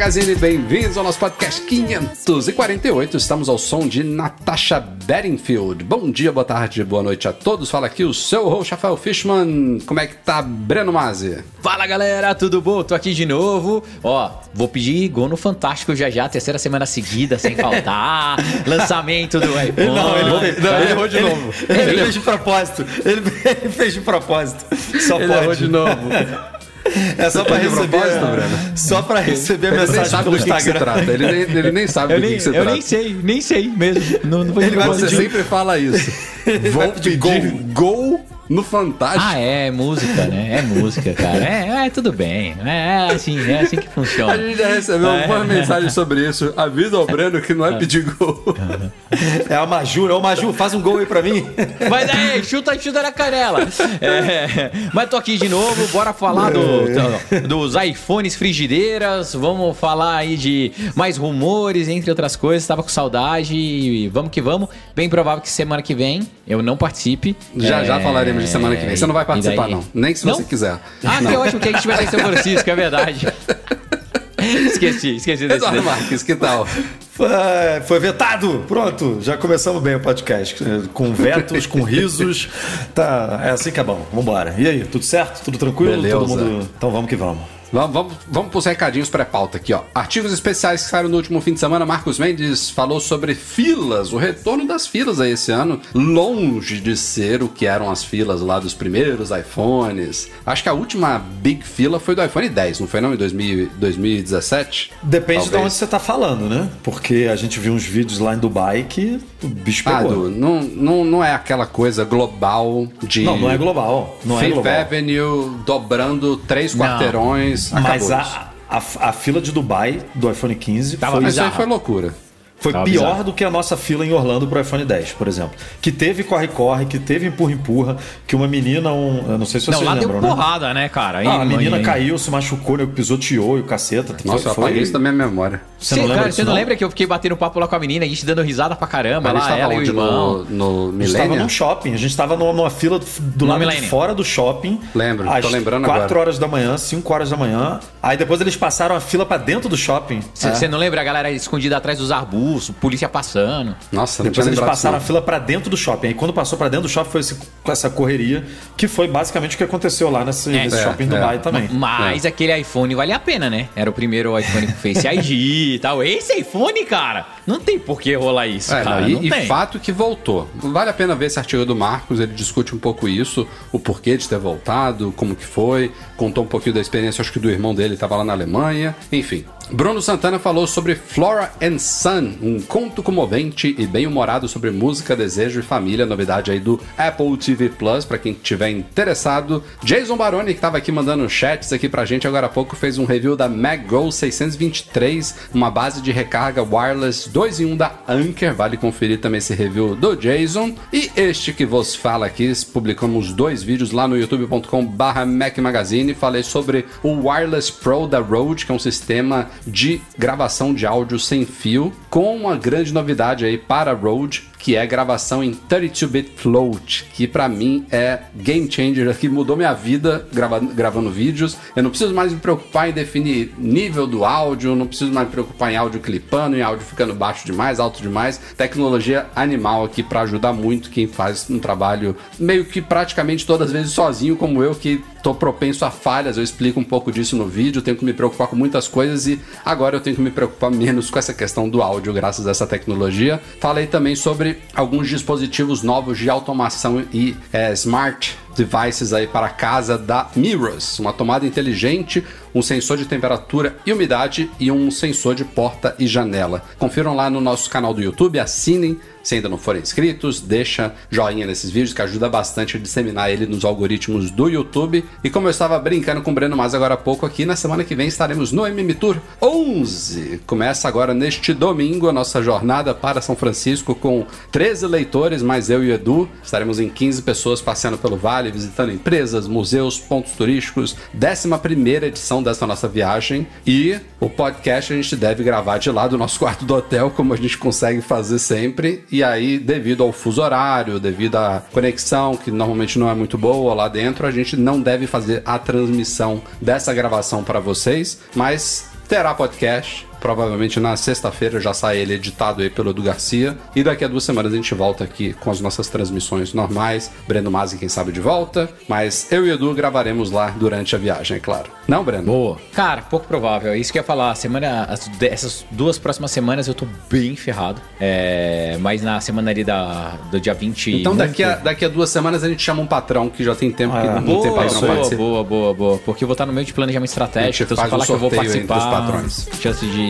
Magazine, bem-vindos ao nosso podcast 548. Estamos ao som de Natasha Bedingfield. Bom dia, boa tarde, boa noite a todos. Fala aqui o seu host, Rafael Fishman. Como é que tá, Breno Mazzi? Fala galera, tudo bom? Tô aqui de novo. Ó, vou pedir gol no Fantástico já já, terceira semana seguida, sem faltar. Lançamento do iPhone. Não, ele, não, ele errou de Ele- novo. Ele, fez de propósito. Ele, ele fez de propósito. Só Ele pode. errou de novo. É só pra Fez de receber. Breno? Só pra receber Ele nem mensagem sabe pelo que, que Instagram. trata. Ele nem, ele nem sabe Eu do que, nem, que se eu nem sei, nem sei mesmo. Não, não Ele vai Você sempre fala isso. Vou pedir pedir gol no Fantástico. Ah, é, música, né? É música, cara. É, é tudo bem. É, é assim, é assim que A funciona. gente já recebeu É. uma mensagem sobre isso. Avisa ao Breno que não é pedir gol. É a Maju, né? Ô Maju, faz um gol aí pra mim. Mas aí, chuta, chuta na canela. É, mas tô aqui de novo, bora falar do- do- dos iPhones frigideiras, vamos falar aí de mais rumores, entre outras coisas. Tava com saudade e vamos que vamos. Bem provável que semana que vem eu não participe. Já É, já falaremos de semana que vem. Você não vai participar, não. Nem se Não? você quiser. Ah, que ótimo que a gente vai em São Francisco, é verdade. esqueci, esqueci desse Eduardo. Marques, que tal? Foi, foi vetado. Pronto, já começamos bem o podcast. Com vetos, com risos. Tá, é assim que é bom. Vambora. E aí, tudo certo? Tudo tranquilo? Beleza. Todo mundo. Então vamos que vamos. Vamos, vamos, vamos pros recadinhos pré-pauta aqui, ó. Artigos especiais que saíram no último fim de semana. Marcos Mendes falou sobre filas, o retorno das filas aí esse ano, longe de ser o que eram as filas lá dos primeiros iPhones. Acho que a última big fila foi do iPhone 10, não foi não? Em 2000, 2017? Depende de Talvez. onde você tá falando, né? Porque a gente viu uns vídeos lá em Dubai que o bicho Ah, pegou. Não, não, não é aquela coisa global de. Não, não é global. Não é Fifth global. Avenue dobrando três Não. quarteirões. Mas a, a, a fila de Dubai do iPhone 15 Tava foi, Mas isso aí foi loucura. Foi Tava pior bizarro. do que a nossa fila em Orlando pro iPhone 10, por exemplo. Que teve corre-corre, que teve empurra-empurra, que uma menina, um, eu não sei se vocês Não, lá deu lembram, né? porrada, né, cara? Ah, a Aí, menina aí- caiu, se machucou, né, pisoteou e o caceta. Nossa, eu Foi- apaguei isso da minha memória. Você Cê- não lembra cara, você não, não? lembra que eu fiquei batendo papo lá com a menina, a gente dando risada pra caramba, Mas a lá, gente tava ela e o irmão. No, no A gente estava Millennium? num shopping, a gente estava numa, numa fila do, lado de fora do shopping. Lembro, tô lembrando 4 agora. horas da manhã, 5 horas da manhã. Aí depois eles passaram a fila pra dentro do shopping. Você É. não lembra a galera escondida atrás dos arbustos, polícia passando? Nossa, Depois eles passaram a fila pra dentro do shopping. Aí quando passou pra dentro do shopping foi esse- essa correria, que foi basicamente o que aconteceu lá nesse, É, nesse é, shopping é. Dubai também. Mas aquele iPhone vale a pena, né? Era o primeiro iPhone com Face ID e tal. Esse iPhone, cara, não tem por que rolar isso. É, cara. não, e, não e fato que voltou. Vale a pena ver esse artigo do Marcos, ele discute um pouco isso, o porquê de ter voltado, como que foi, contou um pouquinho da experiência, acho que do irmão dele estava lá na Alemanha, enfim. Bruno Santana falou sobre Flora and Son, um conto comovente e bem-humorado sobre música, desejo e família, novidade aí do Apple TV Plus, para quem tiver interessado. Jason Baroni, que estava aqui mandando chats aqui pra gente agora há pouco, fez um review da MagGo 623, uma base de recarga wireless 2 em 1 da Anker, vale conferir também esse review do Jason. E este que vos fala aqui, publicamos dois vídeos lá no youtube.com barra Mac Magazine, falei sobre o Wireless Pro da Rode, que é um sistema de gravação de áudio sem fio, com uma grande novidade aí para a Rode, que é gravação em 32-bit float, que pra mim é game changer, que mudou minha vida grava- gravando vídeos. Eu não preciso mais me preocupar em definir nível do áudio, não preciso mais me preocupar em áudio clipando, em áudio ficando baixo demais, alto demais. Tecnologia animal aqui pra ajudar muito quem faz um trabalho meio que praticamente todas as vezes sozinho, como eu, que tô propenso a falhas. Eu explico um pouco disso no vídeo, tenho que me preocupar com muitas coisas e agora eu tenho que me preocupar menos com essa questão do áudio, graças a essa tecnologia. Falei também sobre alguns dispositivos novos de automação e é, smart devices aí para casa da Mirrors, uma tomada inteligente, um sensor de temperatura e umidade e um sensor de porta e janela. Confiram lá no nosso canal do YouTube, assinem se ainda não forem inscritos, deixa joinha nesses vídeos que ajuda bastante a disseminar ele nos algoritmos do YouTube. E como eu estava brincando com o Breno mais agora há pouco aqui, na semana que vem estaremos no MM Tour 11. Começa agora neste domingo a nossa jornada para São Francisco com 13 leitores, mais eu e o Edu. Estaremos em 15 pessoas passeando pelo vale, visitando empresas, museus, pontos turísticos. 11 edição dessa nossa viagem. E o podcast a gente deve gravar de lá do nosso quarto do hotel, como a gente consegue fazer sempre. E aí, devido ao fuso horário, devido à conexão, que normalmente não é muito boa lá dentro, a gente não deve fazer a transmissão dessa gravação para vocês, mas terá podcast Provavelmente na sexta-feira já sai ele editado aí pelo Edu Garcia. E daqui a duas semanas a gente volta aqui com as nossas transmissões normais. Breno Mazzi, quem sabe, de volta. Mas eu e o Edu gravaremos lá durante a viagem, é claro. Não, Breno? Boa. Cara, pouco provável. É isso que eu ia falar. Semana, as- essas duas próximas semanas eu tô bem ferrado. É, mas na semana ali da, do dia 20. Então daqui a, daqui a duas semanas a gente chama um patrão que já tem tempo que Ah, não tem Boa, patrão boa, boa, boa, boa. Porque eu vou estar no meio de planejamento estratégico. Então, se falar um que eu vou participar, patrões. chance de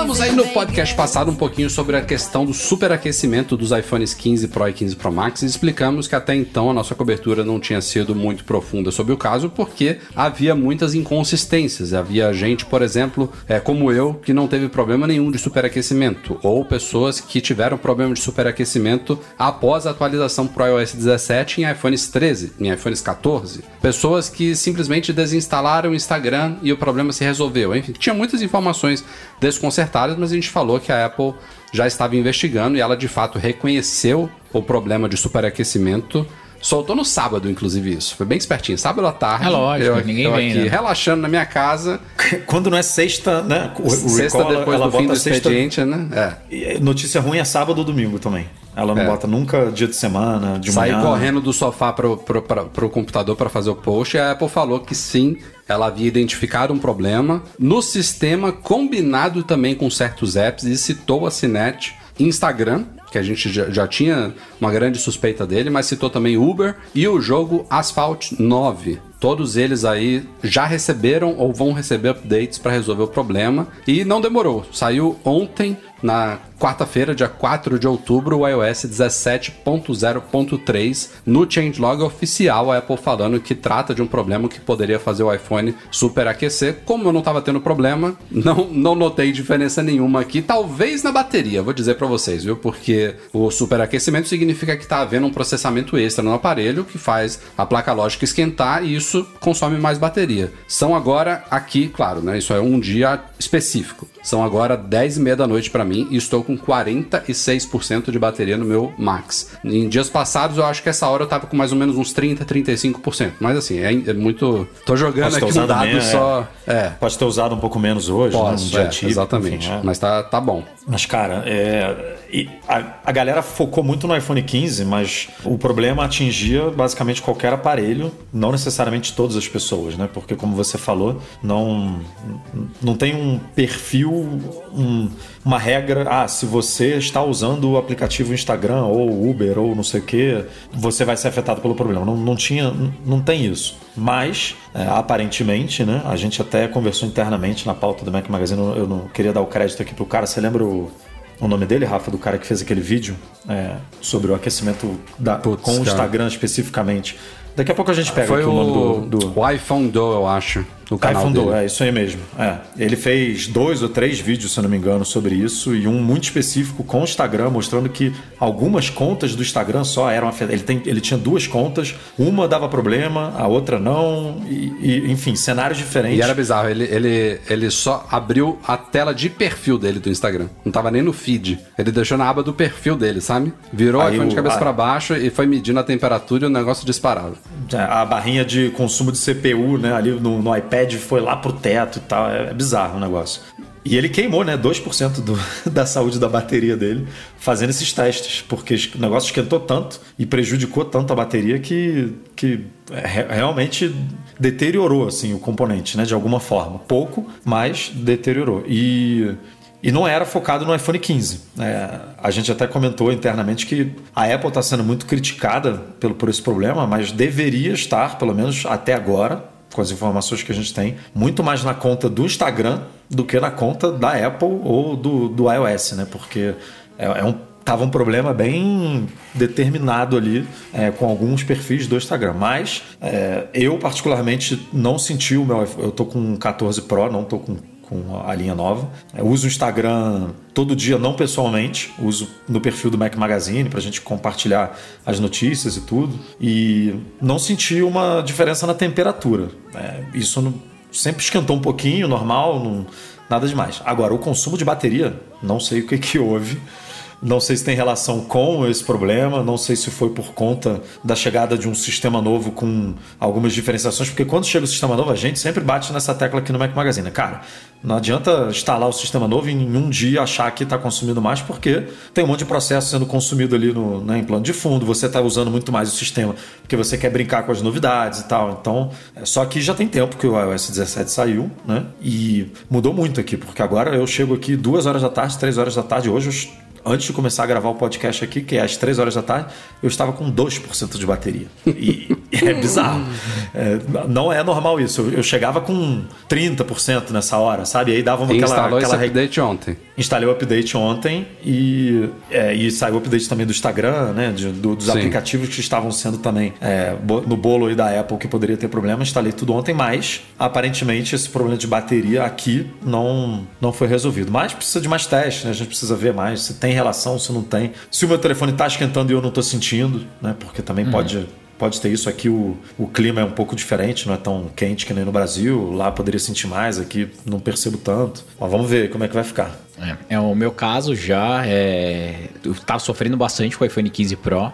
Falamos aí no podcast passado um pouquinho sobre a questão do superaquecimento dos iPhones 15 Pro e 15 Pro Max e explicamos que até então a nossa cobertura não tinha sido muito profunda sobre o caso porque havia muitas inconsistências. Havia gente, por exemplo, é, como eu, que não teve problema nenhum de superaquecimento, ou pessoas que tiveram problema de superaquecimento após a atualização Pro iOS 17 em iPhones 13, em iPhones 14. Pessoas que simplesmente desinstalaram o Instagram e o problema se resolveu. Enfim, tinha muitas informações desconcertadas, mas a gente falou que a Apple já estava investigando e ela de fato reconheceu o problema de superaquecimento. Soltou no sábado, inclusive, isso. Foi bem espertinho. Sábado à tarde. É lógico, eu, ninguém eu vem, aqui né? relaxando na minha casa. Quando não é sexta, né? O, o sexta recall, depois ela do fim do sexta- expediente, né? É. E Notícia ruim é sábado ou domingo também. Ela não É. bota nunca dia de semana, de Saí manhã. correndo do sofá pro, pro, pra- pro computador para fazer o post e a Apple falou que sim, ela havia identificado um problema no sistema combinado também com certos apps e citou a Cinet Instagram, que a gente já, já tinha uma grande suspeita dele, mas citou também Uber e o jogo Asphalt 9. Todos eles aí já receberam ou vão receber updates para resolver o problema e não demorou. Saiu ontem, na quarta-feira, dia 4 de outubro, o iOS 17.0.3 no changelog oficial, a Apple falando que trata de um problema que poderia fazer o iPhone superaquecer. Como eu não estava tendo problema, não, não notei diferença nenhuma aqui, talvez na bateria, vou dizer para vocês, viu? Porque o superaquecimento significa que está havendo um processamento extra no aparelho que faz a placa lógica esquentar e isso consome mais bateria. São agora aqui, claro, né? Isso é um dia específico. São agora 10 e meia da noite para mim e estou com 46% de bateria no meu Max. Em dias passados eu acho que essa hora eu tava com mais ou menos uns 30, 35%. Mas assim, é, é muito. Tô jogando Pode aqui um dado menos, só. É. Pode ter usado um pouco menos hoje, né, Posso, num dia é, típico, exatamente. enfim, é. Mas tá, tá bom. Mas, cara, é, e a, a galera focou muito no iPhone 15, mas o problema atingia basicamente qualquer aparelho, não necessariamente todas as pessoas, né? Porque, como você falou, não, não tem um perfil, um- uma regra. Ah, se você está usando o aplicativo Instagram ou Uber ou não sei o que, você vai ser afetado pelo problema. Não, não tinha, não tem isso. Mas, é, aparentemente, né? A gente até conversou internamente na pauta do Mac Magazine. Eu não queria dar o crédito aqui pro cara. Você lembra o, o nome dele, Rafa, do cara que fez aquele vídeo é, sobre o aquecimento da, Putz, com o cara. Instagram especificamente? Daqui a pouco a gente pega Foi aqui o nome do, do... o iPhone Do, eu acho. No canal iPhone dele. Do, é isso aí mesmo. É. Ele fez dois ou três vídeos, se eu não me engano, sobre isso, e um muito específico com o Instagram, mostrando que algumas contas do Instagram só eram afetadas. Ele, tem, ele tinha duas contas, uma dava problema, a outra não, e, e, enfim, cenários diferentes. E era bizarro, ele, ele, ele só abriu a tela de perfil dele do Instagram. Não tava nem no feed. Ele deixou na aba do perfil dele, sabe? Virou o Aí iPhone de o- cabeça a- pra baixo e foi medindo a temperatura e o negócio disparava. É, A barrinha de consumo de CPU, né, ali no, no iPad foi lá pro teto e tal. É, é bizarro o negócio. E ele queimou, né, 2% do, da saúde da bateria dele fazendo esses testes, porque o negócio esquentou tanto e prejudicou tanto a bateria que, que re- realmente deteriorou assim o componente, né, de alguma forma. Pouco, mas deteriorou. E e não era focado no iPhone 15. É, a gente até comentou internamente que a Apple está sendo muito criticada pelo, por esse problema, mas deveria estar, pelo menos até agora, com as informações que a gente tem, muito mais na conta do Instagram do que na conta da Apple ou do, do iOS, né? Porque é, é um tava um problema bem determinado ali é, com alguns perfis do Instagram. Mas é, eu, particularmente, não senti o meu. Eu tô com um 14 Pro, não tô com, com a linha nova. Eu uso o Instagram todo dia, não pessoalmente, uso no perfil do Mac Magazine pra gente compartilhar as notícias e tudo. E não senti uma diferença na temperatura. É, isso sempre esquentou um pouquinho, normal, não- nada demais. Agora, o consumo de bateria, não sei o que, que houve. Não sei se tem relação com esse problema, não sei se foi por conta da chegada de um sistema novo com algumas diferenciações, porque quando chega o sistema novo, a gente sempre bate nessa tecla aqui no Mac Magazine. Cara, não adianta instalar o sistema novo e em um dia achar que está consumindo mais, porque tem um monte de processo sendo consumido ali no, né, em plano de fundo, você está usando muito mais o sistema porque você quer brincar com as novidades e tal. Então, é, só que já tem tempo que o iOS 17 saiu, né? E mudou muito aqui, porque agora eu chego aqui duas horas da tarde, três horas da tarde, hoje eu antes de começar a gravar o podcast aqui, que é às 3 horas da tarde, eu estava com 2% de bateria. E é bizarro. É, não é normal isso. Eu, eu chegava com 30% nessa hora, sabe? E aí dava uma aquela, instalou esse aquela re- update ontem. Instalei o update ontem e, é, e saiu o update também do Instagram, né? de- do- dos Sim. aplicativos que estavam sendo também é, no bolo aí da Apple que poderia ter problema. Instalei tudo ontem, mas aparentemente esse problema de bateria aqui não, não foi resolvido. Mas precisa de mais testes, né? A gente precisa ver mais se tem relação, se não tem. Se o meu telefone está esquentando e eu não estou sentindo, né? Porque também pode. Pode ter isso aqui, o, o clima é um pouco diferente, não é tão quente que nem no Brasil. Lá poderia sentir mais, aqui não percebo tanto. Mas vamos ver como é que vai ficar. É, é, o meu caso já é. Eu tava sofrendo bastante com o iPhone 15 Pro,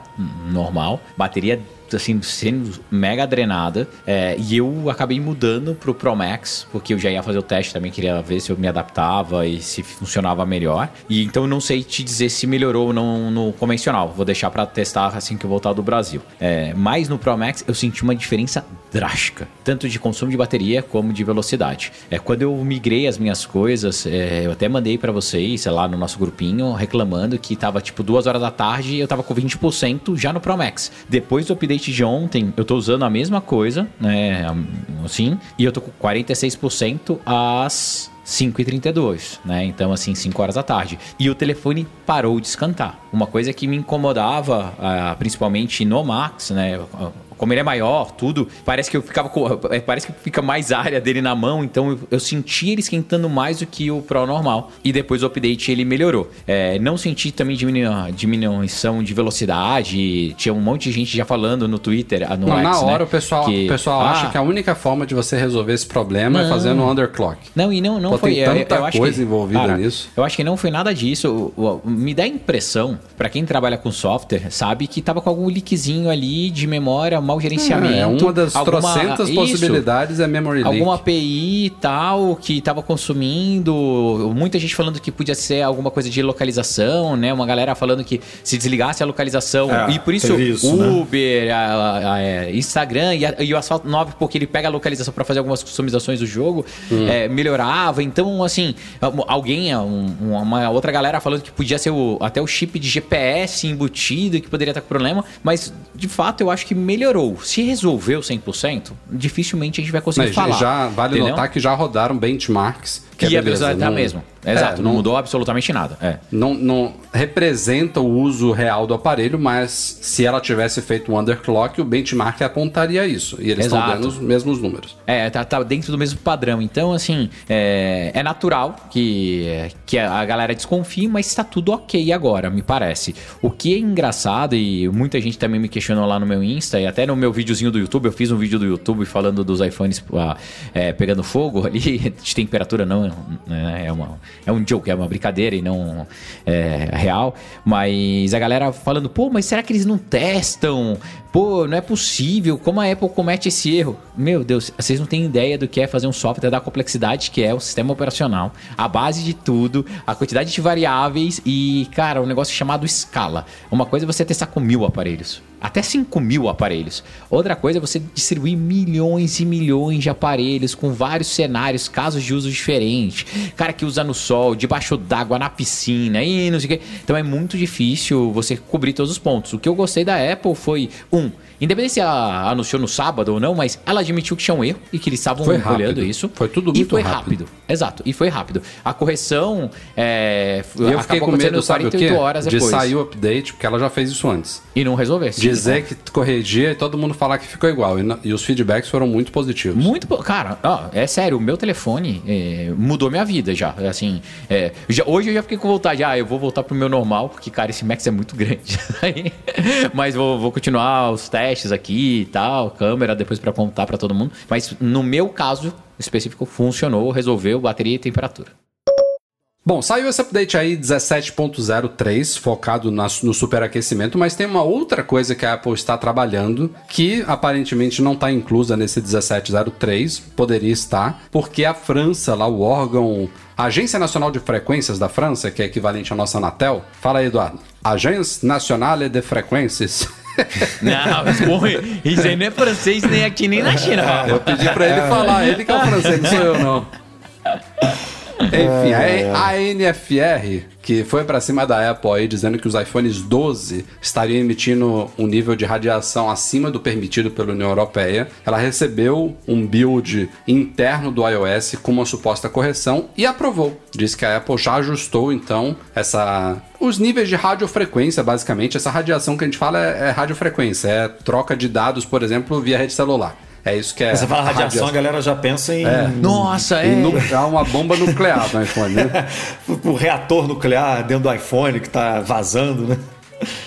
normal. Bateria, assim, sendo mega drenada. É, e eu acabei mudando pro Pro Max, porque eu já ia fazer o teste também, queria ver se eu me adaptava e se funcionava melhor. E então eu não sei te dizer se melhorou ou não no convencional. Vou deixar pra testar assim que eu voltar do Brasil. É, mas no Pro Max eu senti uma diferença drástica, tanto de consumo de bateria como de velocidade. É, quando eu migrei as minhas coisas, é, eu até mandei pra vocês, sei lá, no nosso grupinho, reclamando que tava tipo duas horas da tarde e eu tava com 20% já no Pro Max. Depois do update de ontem, eu tô usando a mesma coisa, né, assim, e eu tô com 46% às 5h32, né? Então, assim, 5 horas da tarde. E o telefone parou de escantar. Uma coisa que me incomodava, ah, principalmente no Max, né? Como ele é maior, tudo, parece que eu ficava com, é, parece que fica mais área dele na mão, então eu, eu senti ele esquentando mais do que o Pro normal. E depois do update ele melhorou. É, não senti também diminu- diminuição de velocidade. Tinha um monte de gente já falando no Twitter, ah, no Não, X, na hora né, o pessoal, que, o pessoal ah, acha que a única forma de você resolver esse problema é Não. fazendo um underclock. Não, e não, não Pô, foi. tem eu- tanta eu acho coisa que- envolvida cara, nisso. Eu acho que não foi nada disso. O- o- Me dá a impressão, pra quem trabalha com software, sabe que tava com algum leakzinho ali de memória, mau gerenciamento. É, uma das alguma- trocentas isso, possibilidades é memory leak. Alguma API e tal que tava consumindo. Muita gente falando que podia ser alguma coisa de localização, né? Uma galera falando que se desligasse a localização. É, e por isso, isso, né? Uber, a- a- a- é, Instagram e, a- e o Asphalt 9, porque ele pega a localização pra fazer algumas customizações do jogo, Hum. é, melhorava. Então, assim, alguém, um- uma outra galera falando que podia ser o- até o chip de GPS embutido que poderia estar com problema, mas de fato eu acho que melhorou. Se resolveu 100%, dificilmente a gente vai conseguir Mas falar. já vale entendeu? notar que já rodaram benchmarks. Que Que é a beleza, velocidade tá não- mesmo. É, Exato, não não- mudou absolutamente nada. É. Não, não representa o uso real do aparelho, mas se ela tivesse feito um underclock, o benchmark apontaria isso. E eles estão Exato. dando os mesmos números. É, tá, tá dentro do mesmo padrão. Então, assim, é, é natural que, que a galera desconfie, mas está tudo ok agora, me parece. O que é engraçado, e muita gente também me questionou lá no meu Insta, e até no meu videozinho do YouTube, eu fiz um vídeo do YouTube falando dos iPhones ah, é, pegando fogo ali, de temperatura não, né, é, uma, é um joke, é uma brincadeira e não é real. Mas a galera falando, pô, mas será que eles não testam? Pô, não é possível, como a Apple comete esse erro? Meu Deus, vocês não têm ideia do que é fazer um software da complexidade que é o sistema operacional, a base de tudo, a quantidade de variáveis e, cara, um negócio chamado escala. Uma coisa é você testar com mil aparelhos. Até 5 mil aparelhos. Outra coisa é você distribuir milhões e milhões de aparelhos com vários cenários, casos de uso diferentes. Cara que usa no sol, debaixo d'água, na piscina e não sei o quê. Então é muito difícil você cobrir todos os pontos. O que eu gostei da Apple foi, um, independente se ela anunciou no sábado ou não, mas ela admitiu que tinha um erro e que eles estavam Foi olhando rápido. isso. Foi tudo E muito foi rápido. rápido. Exato, e foi rápido. A correção é, E eu fiquei com medo, sabe o 48 quê? horas De depois. sair o update, porque ela já fez isso antes. E não resolver. Sim, Dizer é. que corrigia e todo mundo falar que ficou igual. E, na- e os feedbacks foram muito positivos. Muito, cara, ó, é sério, o meu telefone é, mudou minha vida já. Assim, é, já- hoje eu já fiquei com vontade, ah, eu vou voltar pro meu normal, porque, cara, esse Max é muito grande. Mas vou, vou continuar os testes aqui e tal, câmera depois pra apontar pra todo mundo. Mas no meu caso específico, funcionou, resolveu bateria e temperatura. Bom, saiu esse update aí 17.03, focado na- no superaquecimento, mas tem uma outra coisa que a Apple está trabalhando, que aparentemente não está inclusa nesse 1703, poderia estar, porque a França, lá o órgão, a Agência Nacional de Frequências da França, que é equivalente à nossa Anatel, fala aí, Eduardo. Agence Nationale de Frequências. Não, porra, isso aí não é francês nem aqui nem na China. Eu pedi pra ele falar, ele que é o francês, não sou eu não. Enfim, a a NFR, que foi pra cima da Apple aí, dizendo que os iPhones 12 estariam emitindo um nível de radiação acima do permitido pela União Europeia, ela recebeu um build interno do iOS com uma suposta correção e aprovou. Diz que a Apple já ajustou, então, essa os níveis de radiofrequência, basicamente. Essa radiação que a gente fala é, é radiofrequência, é troca de dados, por exemplo, via rede celular. É isso que é. Você fala a radiação, a galera já pensa em Nossa, é. nu- é uma bomba nuclear no iPhone, né? o reator nuclear dentro do iPhone que tá vazando, né?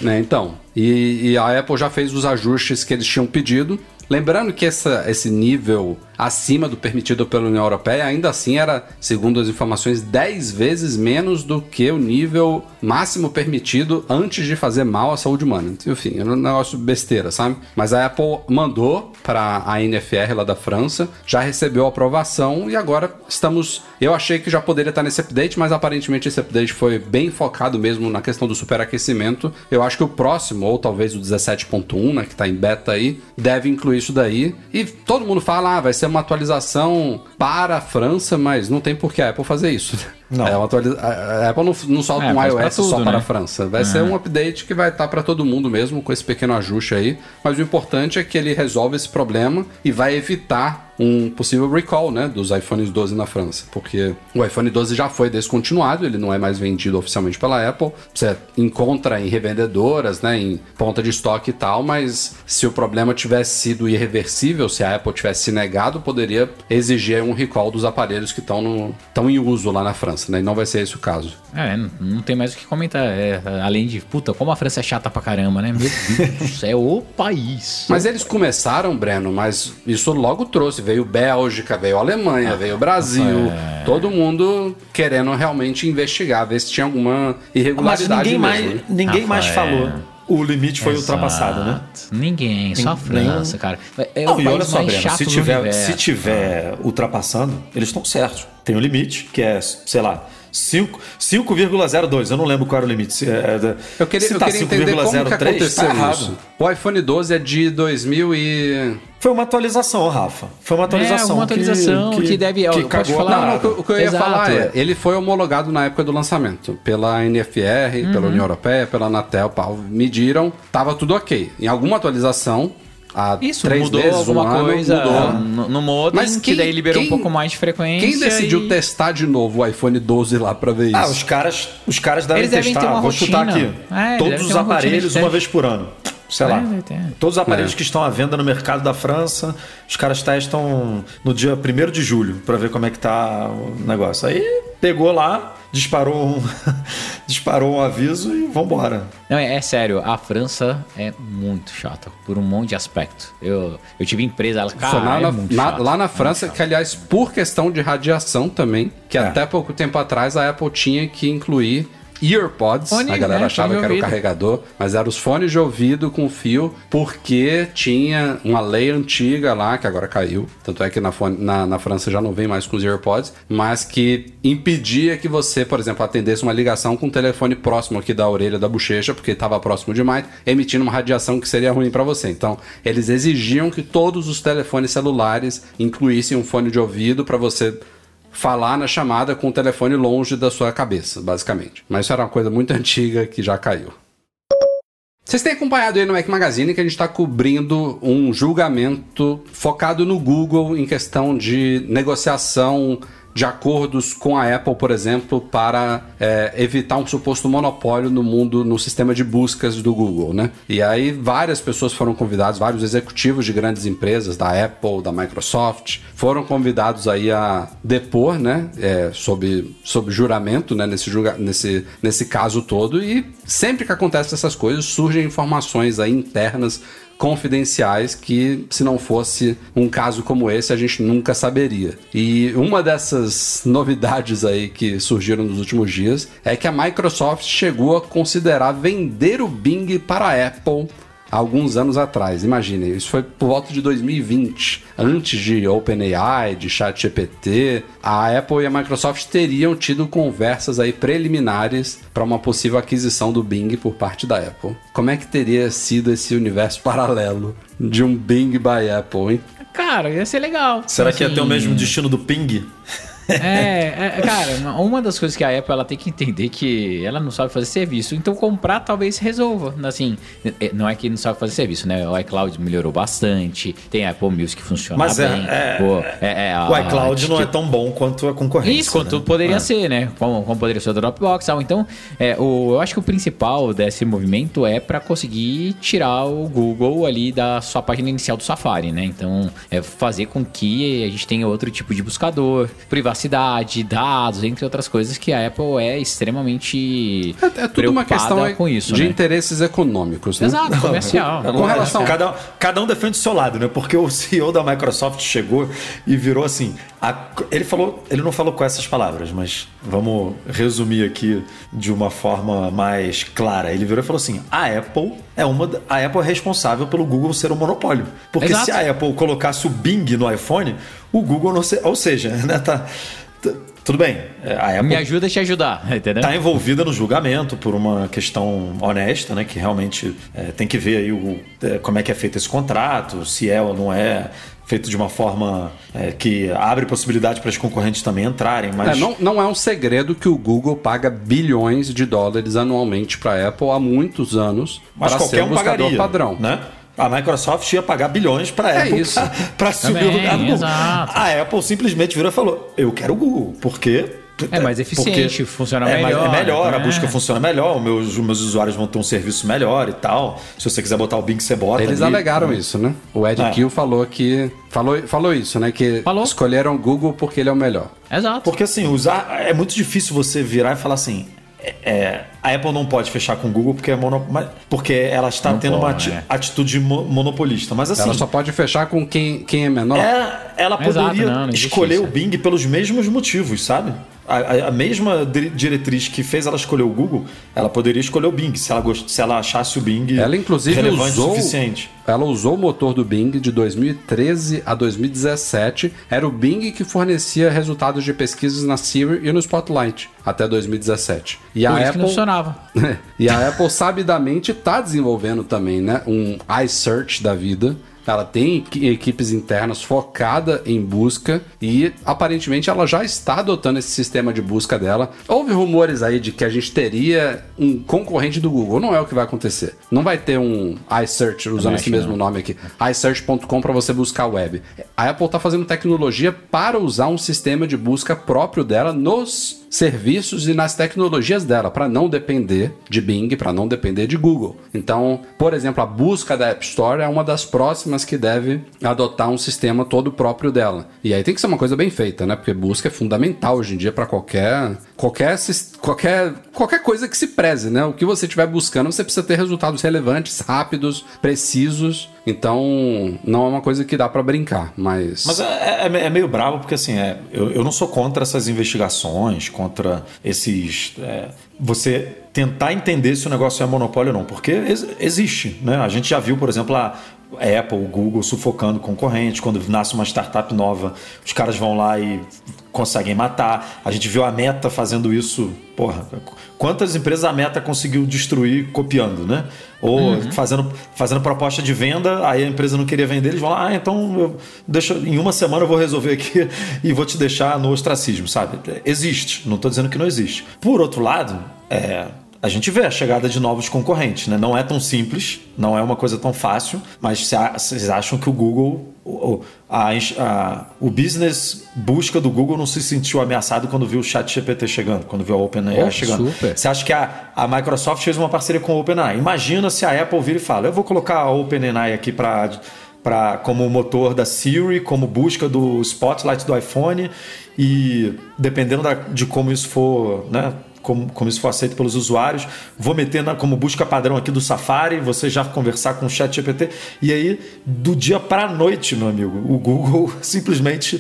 Né, Então, e, e a Apple já fez os ajustes que eles tinham pedido. Lembrando que essa, esse nível acima do permitido pela União Europeia, ainda assim era, segundo as informações, 10 vezes menos do que o nível máximo permitido antes de fazer mal à saúde humana. Enfim, era um negócio besteira, sabe? Mas a Apple mandou para a NFR lá da França, já recebeu aprovação e agora estamos. Eu achei que já poderia estar nesse update, mas aparentemente esse update foi bem focado mesmo na questão do superaquecimento. Eu acho que o próximo, ou talvez o 17.1, né, que está em beta aí, deve incluir isso daí. E todo mundo fala, ah, vai ser uma atualização para a França, mas não tem por que a Apple fazer isso. Não. É uma atualiza... A Apple não, não solta É, um iOS só tudo, para né? a França. Vai ser um update que vai estar para todo mundo mesmo, com esse pequeno ajuste aí. Mas o importante é que ele resolve esse problema e vai evitar um possível recall né, dos iPhones 12 na França. Porque o iPhone 12 já foi descontinuado, ele não é mais vendido oficialmente pela Apple. Você encontra em revendedoras, né, em ponta de estoque e tal, mas se o problema tivesse sido irreversível, se a Apple tivesse se negado, poderia exigir um recall dos aparelhos que estão no- estão em uso lá na França, né? E não vai ser esse o caso. É, não, tem mais o que comentar. É, além de, puta, como a França é chata pra caramba, né? Meu Deus do céu, o país. Mas eles começaram, Breno, mas isso logo trouxe. Veio Bélgica, veio Alemanha, veio Brasil. Todo mundo querendo realmente investigar, ver se tinha alguma Mas irregularidade ninguém mesmo. mais, né? ninguém mais falou. O limite foi ultrapassado, né? Exato. Ninguém, só a França, cara. É Não, o e olha só, Breno, se tiver, se tiver ultrapassando, eles estão certos. Tem um limite, que é, sei lá, 5 5,02. Eu não lembro qual era o limite. Se, é, é, Eu queria, se eu tá queria entender como que 5,03, aconteceu tá errado. isso. O iPhone 12 é de 2000 e... Foi uma atualização, Rafa. Foi uma atualização. alguma atualização que deve- que pode falar. Não, não, o que- que eu ia Exato, falar é, é. ele foi homologado na época do lançamento, pela NFR, Uhum. pela União Europeia, pela Anatel, pau, mediram, tava tudo ok. Em alguma atualização, há Isso, três mudou meses, alguma um ano, coisa mudou. no, no modem, Mas que quem- daí liberou quem- um pouco mais de frequência. Quem decidiu e... testar de novo o iPhone 12 lá pra ver isso? Ah, os caras, os caras devem Eles devem testar. ter uma Vou chutar rotina. aqui. É, eles devem Todos ter os uma rotina aparelhos de uma teste. vez por ano. Sei É, lá. deve ter. Todos os aparelhos É. que estão à venda no mercado da França, os caras testam no dia 1 de julho pra ver como é que tá o negócio. Aí pegou lá, disparou um, disparou um aviso e vambora. Não, é, é sério, a França é muito chata, por um monte de aspecto. Eu, eu tive empresa, ela, cara, lá, é na, muito na- chato, lá na França, que aliás, por questão de radiação também, que É. até pouco tempo atrás a Apple tinha que incluir EarPods. A galera né? achava Fone que era o carregador, mas eram os fones de ouvido com fio, porque tinha uma lei antiga lá, que agora caiu. Tanto é que na, fone- na, na França já não vem mais com os EarPods, mas que impedia que você, por exemplo, atendesse uma ligação com o telefone próximo aqui da orelha da bochecha, porque estava próximo demais, emitindo uma radiação que seria ruim para você. Então, eles exigiam que todos os telefones celulares incluíssem um fone de ouvido para você falar na chamada com o telefone longe da sua cabeça, basicamente. Mas isso era uma coisa muito antiga que já caiu. Vocês têm acompanhado aí no Mac Magazine que a gente está cobrindo um julgamento focado no Google em questão de negociação de acordos com a Apple, por exemplo, para é, evitar um suposto monopólio no mundo, no sistema de buscas do Google, né? E aí várias pessoas foram convidadas, vários executivos de grandes empresas, da Apple, da Microsoft, foram convidados aí a depor, né? É, sob, sob juramento, né? Nesse, julga, nesse, nesse caso todo. E sempre que acontecem essas coisas, surgem informações aí internas confidenciais que, se não fosse um caso como esse, a gente nunca saberia. E uma dessas novidades aí que surgiram nos últimos dias é que a Microsoft chegou a considerar vender o Bing para a Apple alguns anos atrás. Imaginem, isso foi por volta de 2020, antes de OpenAI, de ChatGPT. A Apple e a Microsoft teriam tido conversas aí preliminares para uma possível aquisição do Bing por parte da Apple. Como é que teria sido esse universo paralelo de um Bing by Apple, hein? Cara, ia ser legal. Será que ia ter o Assim, mesmo destino do Ping? É, é, cara, uma- das coisas que a Apple ela tem que entender é que ela não sabe fazer serviço. Então comprar talvez resolva. Assim, é- não é que não sabe fazer serviço, né? O iCloud melhorou bastante, tem a Apple Music que funciona Mas é- bem. é- Pô, é- é a- O iCloud não é tipo- tão bom quanto a concorrência. Isso, quanto né? poderia É. ser, né? Como, como poderia ser o Dropbox tal. Então, é, o, eu acho que o principal desse movimento é para conseguir tirar o Google ali da sua página inicial do Safari, né? Então, é fazer com que a gente tenha outro tipo de buscador, privacidade, dados, entre outras coisas que a Apple é extremamente É, é tudo uma preocupada questão aí com isso, de né? interesses econômicos, né? Exato, comercial. Não, Com é, relação- cada, cada um defende o seu lado, né? Porque o CEO da Microsoft chegou e virou assim. a- ele falou, ele não falou com essas palavras, mas vamos resumir aqui de uma forma mais clara. Ele virou e falou assim: a Apple é uma, a Apple é responsável pelo Google ser um monopólio, porque Exato. se a Apple colocasse o Bing no iPhone, o Google não ser, ou seja, né? Tá, tá- tudo bem. A Apple Me ajuda a te ajudar, entendeu? está envolvida no julgamento por uma questão honesta, né? Que realmente é, tem que ver aí o, é, como é que é feito esse contrato, se é ou não é feito de uma forma é, que abre possibilidade para os concorrentes também entrarem, mas É, não, não é um segredo que o Google paga bilhões de dólares anualmente para a Apple há muitos anos mas para ser um buscador pagaria, padrão. né? A Microsoft ia pagar bilhões para a É Apple isso. para Também, o lugar do Google. exato. A Apple simplesmente virou e falou: Eu quero o Google, porque. É mais eficiente, funciona é mais- melhor, É melhor, a né? busca funciona melhor, os meus, os meus usuários vão ter um serviço melhor e tal. Se você quiser botar o Bing, você bota. Eles ali. alegaram isso, né? O Ed É. Kill falou que. Falou, falou isso, né? Que Falou. escolheram o Google porque ele é o melhor. Exato. Porque assim, usar. É muito difícil você virar e falar assim. É, é, a Apple não pode fechar com o Google porque, é mono, porque ela está Não tendo uma pode, ati- é. atitude mo- monopolista. Mas assim. Ela só pode fechar com quem, quem é menor. É, ela Exato, poderia não, não existe escolher isso, o Bing pelos mesmos motivos, sabe? A, a- mesma di- diretriz que fez ela escolher o Google, ela poderia escolher o Bing, se ela, gost- se ela achasse o Bing Ela, inclusive, relevante o usou. suficiente. Ela usou o motor do Bing de 2013 a 2017. Era o Bing que fornecia resultados de pesquisas na Siri e no Spotlight até 2017. E Por a Apple. funcionava. e a Apple sabidamente está desenvolvendo também, né? Um iSearch da vida. Ela tem equi- equipes internas focada em busca e aparentemente ela já está adotando esse sistema de busca dela. Houve rumores aí de que a gente teria um concorrente do Google. Não é o que vai acontecer. Não vai ter um iSearch usando esse mesmo não. nome aqui, iSearch.com para você buscar web. A Apple está fazendo tecnologia para usar um sistema de busca próprio dela nos serviços e nas tecnologias dela, para não depender de Bing, para não depender de Google. Então, por exemplo, a busca da App Store é uma das próximas que deve adotar um sistema todo próprio dela. E aí tem que ser uma coisa bem feita, né? Porque busca é fundamental hoje em dia para qualquer qualquer, qualquer, qualquer coisa que se preze, né? O que você estiver buscando, você precisa ter resultados relevantes, rápidos, precisos. Então, não é uma coisa que dá pra brincar, mas. Mas é, é- é meio bravo porque assim, é, eu, eu não sou contra essas investigações, contra esses. é, você tentar entender se o negócio é monopólio ou não, porque ex- existe, né? A gente já viu, por exemplo, a Apple, Google sufocando concorrentes, quando nasce uma startup nova, os caras vão lá e conseguem matar. A gente viu a Meta fazendo isso, porra, quantas empresas a Meta conseguiu destruir copiando, né? Ou fazendo, fazendo proposta de venda, aí a empresa não queria vender, eles vão lá, ah, então eu deixa, em uma semana eu vou resolver aqui e vou te deixar no ostracismo, sabe? Existe, não estou dizendo que não existe. Por outro lado, é, a gente vê a chegada de novos concorrentes, né? Não é tão simples, não é uma coisa tão fácil, mas vocês acham que o Google, o, a, a- o business busca do Google não se sentiu ameaçado quando viu o chat GPT chegando, quando viu a OpenAI Oh, chegando? super. Você acha que a, a Microsoft fez uma parceria com a OpenAI? Imagina se a Apple vira e fala, eu vou colocar a OpenAI aqui para para como motor da Siri, como busca do Spotlight do iPhone e dependendo da- de como isso for, né, como, como isso for aceito pelos usuários, vou meter na, como busca padrão aqui do Safari, você já conversar com o Chat GPT e aí do dia para a noite, meu amigo, o Google simplesmente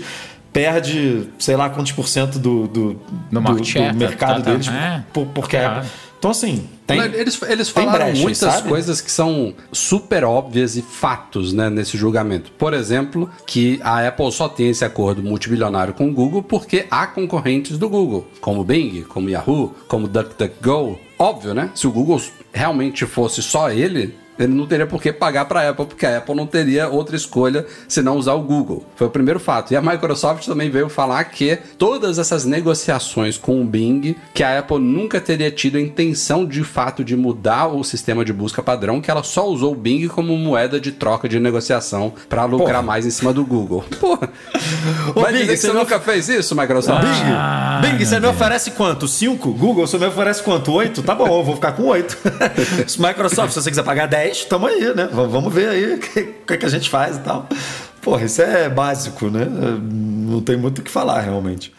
perde, sei lá quantos por cento do, do, do- do share, tá- mercado tá- tá- deles é. por- porque Claro. Então assim tem eles, eles falaram brechas, muitas sabe? coisas que são super óbvias e fatos né, nesse julgamento. Por exemplo, que a Apple só tem esse acordo multibilionário com o Google porque há concorrentes do Google, como Bing, como Yahoo, como DuckDuckGo. Óbvio, né? Se o Google realmente fosse só ele, ele não teria por que pagar para a Apple, porque a Apple não teria outra escolha se não usar o Google. Foi o primeiro fato. E a Microsoft também veio falar que todas essas negociações com o Bing, que a Apple nunca teria tido a intenção de fato de mudar o sistema de busca padrão, que ela só usou o Bing como moeda de troca de negociação para lucrar Porra. mais em cima do Google. Porra. Ô, Vai Bing, dizer que você nunca fez isso, Microsoft? Bing, Bing, você me oferece quanto? Cinco? Google, você me oferece quanto? Oito? Tá bom, eu vou ficar com oito. Microsoft, se você quiser pagar 10, tamo aí, né? Vamos ver aí o que, que, que a gente faz e tal. Porra, isso é básico, né? Não tem muito o que falar, realmente.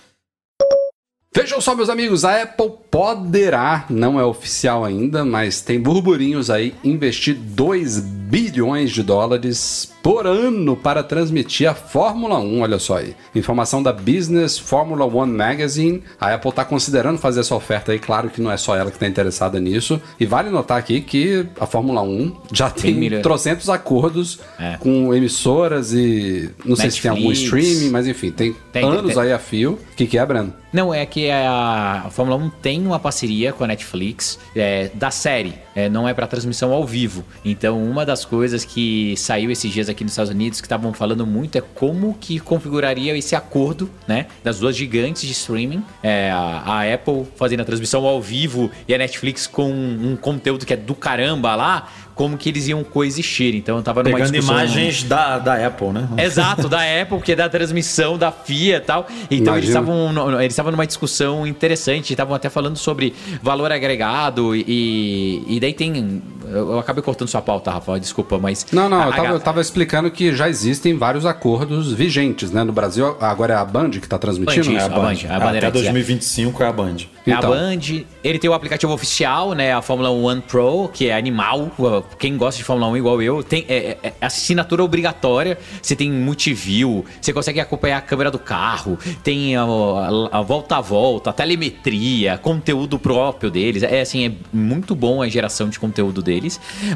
Vejam só, meus amigos, a Apple poderá, não é oficial ainda, mas tem burburinhos aí, investir 2 bilhões de dólares por ano para transmitir a Fórmula 1, olha só aí. Informação da Business Formula One Magazine. A Apple está considerando fazer essa oferta aí, claro que não é só ela que está interessada nisso. E vale notar aqui que a Fórmula 1 já tem milha- trocentos acordos É. com emissoras e não sei se tem algum Netflix. streaming, mas enfim, tem, Tem, tem, anos tem. aí a fio. O que, é, Breno? Não, é que a Fórmula 1 tem uma parceria com a Netflix é, da série, é, não é para transmissão ao vivo. Então, uma das coisas que saiu esses dias aqui nos Estados Unidos que estavam falando muito é como que configuraria esse acordo, né, das duas gigantes de streaming, é, a, a Apple fazendo a transmissão ao vivo e a Netflix com um conteúdo que é do caramba lá, como que eles iam coexistir. Então, eu tava numa Pegando discussão... imagens da, da Apple, né? Exato, da Apple, que é da transmissão da FIA e tal. Então eles Imagina. estavam no- eles estavam numa discussão interessante, estavam até falando sobre valor agregado e, e daí tem. Eu eu acabei cortando sua pauta, Rafa, desculpa, mas. Não, não, a- eu a tava, ga- eu tava explicando que já existem vários acordos vigentes, né? No Brasil, agora é a Band que tá transmitindo? Band, isso, a Band, a Até Bandeirantes, é. 2025 é a Band. É Então. a Band, ele tem o aplicativo oficial, né? A Fórmula One Pro, que é animal. Quem gosta de Fórmula 1 igual eu, tem é, é- é assinatura obrigatória. Você tem multiview, você consegue acompanhar a câmera do carro, tem a, a- a volta a volta, a telemetria, conteúdo próprio deles. É assim, é muito bom a geração de conteúdo deles.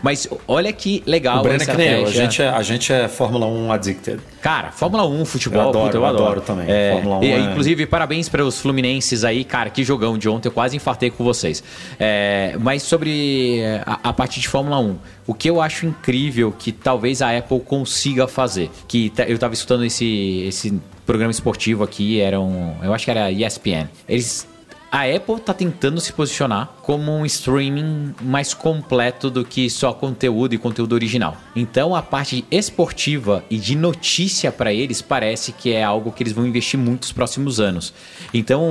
Mas olha que legal o Breno é que nem eu, a gente é, a gente é Fórmula 1 addicted. Cara, Fórmula 1, futebol, Eu adoro, puta, eu eu adoro. adoro também. É, Fórmula 1 e, é- Inclusive, parabéns para os fluminenses aí, cara, que jogão de ontem, eu quase infartei com vocês. É, mas sobre a, a parte de Fórmula 1, o que eu acho incrível que talvez a Apple consiga fazer, que tá- eu tava escutando esse, esse programa esportivo aqui, era um, eu acho que era ESPN. Eles a Apple tá tentando se posicionar como um streaming mais completo do que só conteúdo e conteúdo original. Então a parte esportiva e de notícia para eles parece que é algo que eles vão investir muito nos próximos anos. Então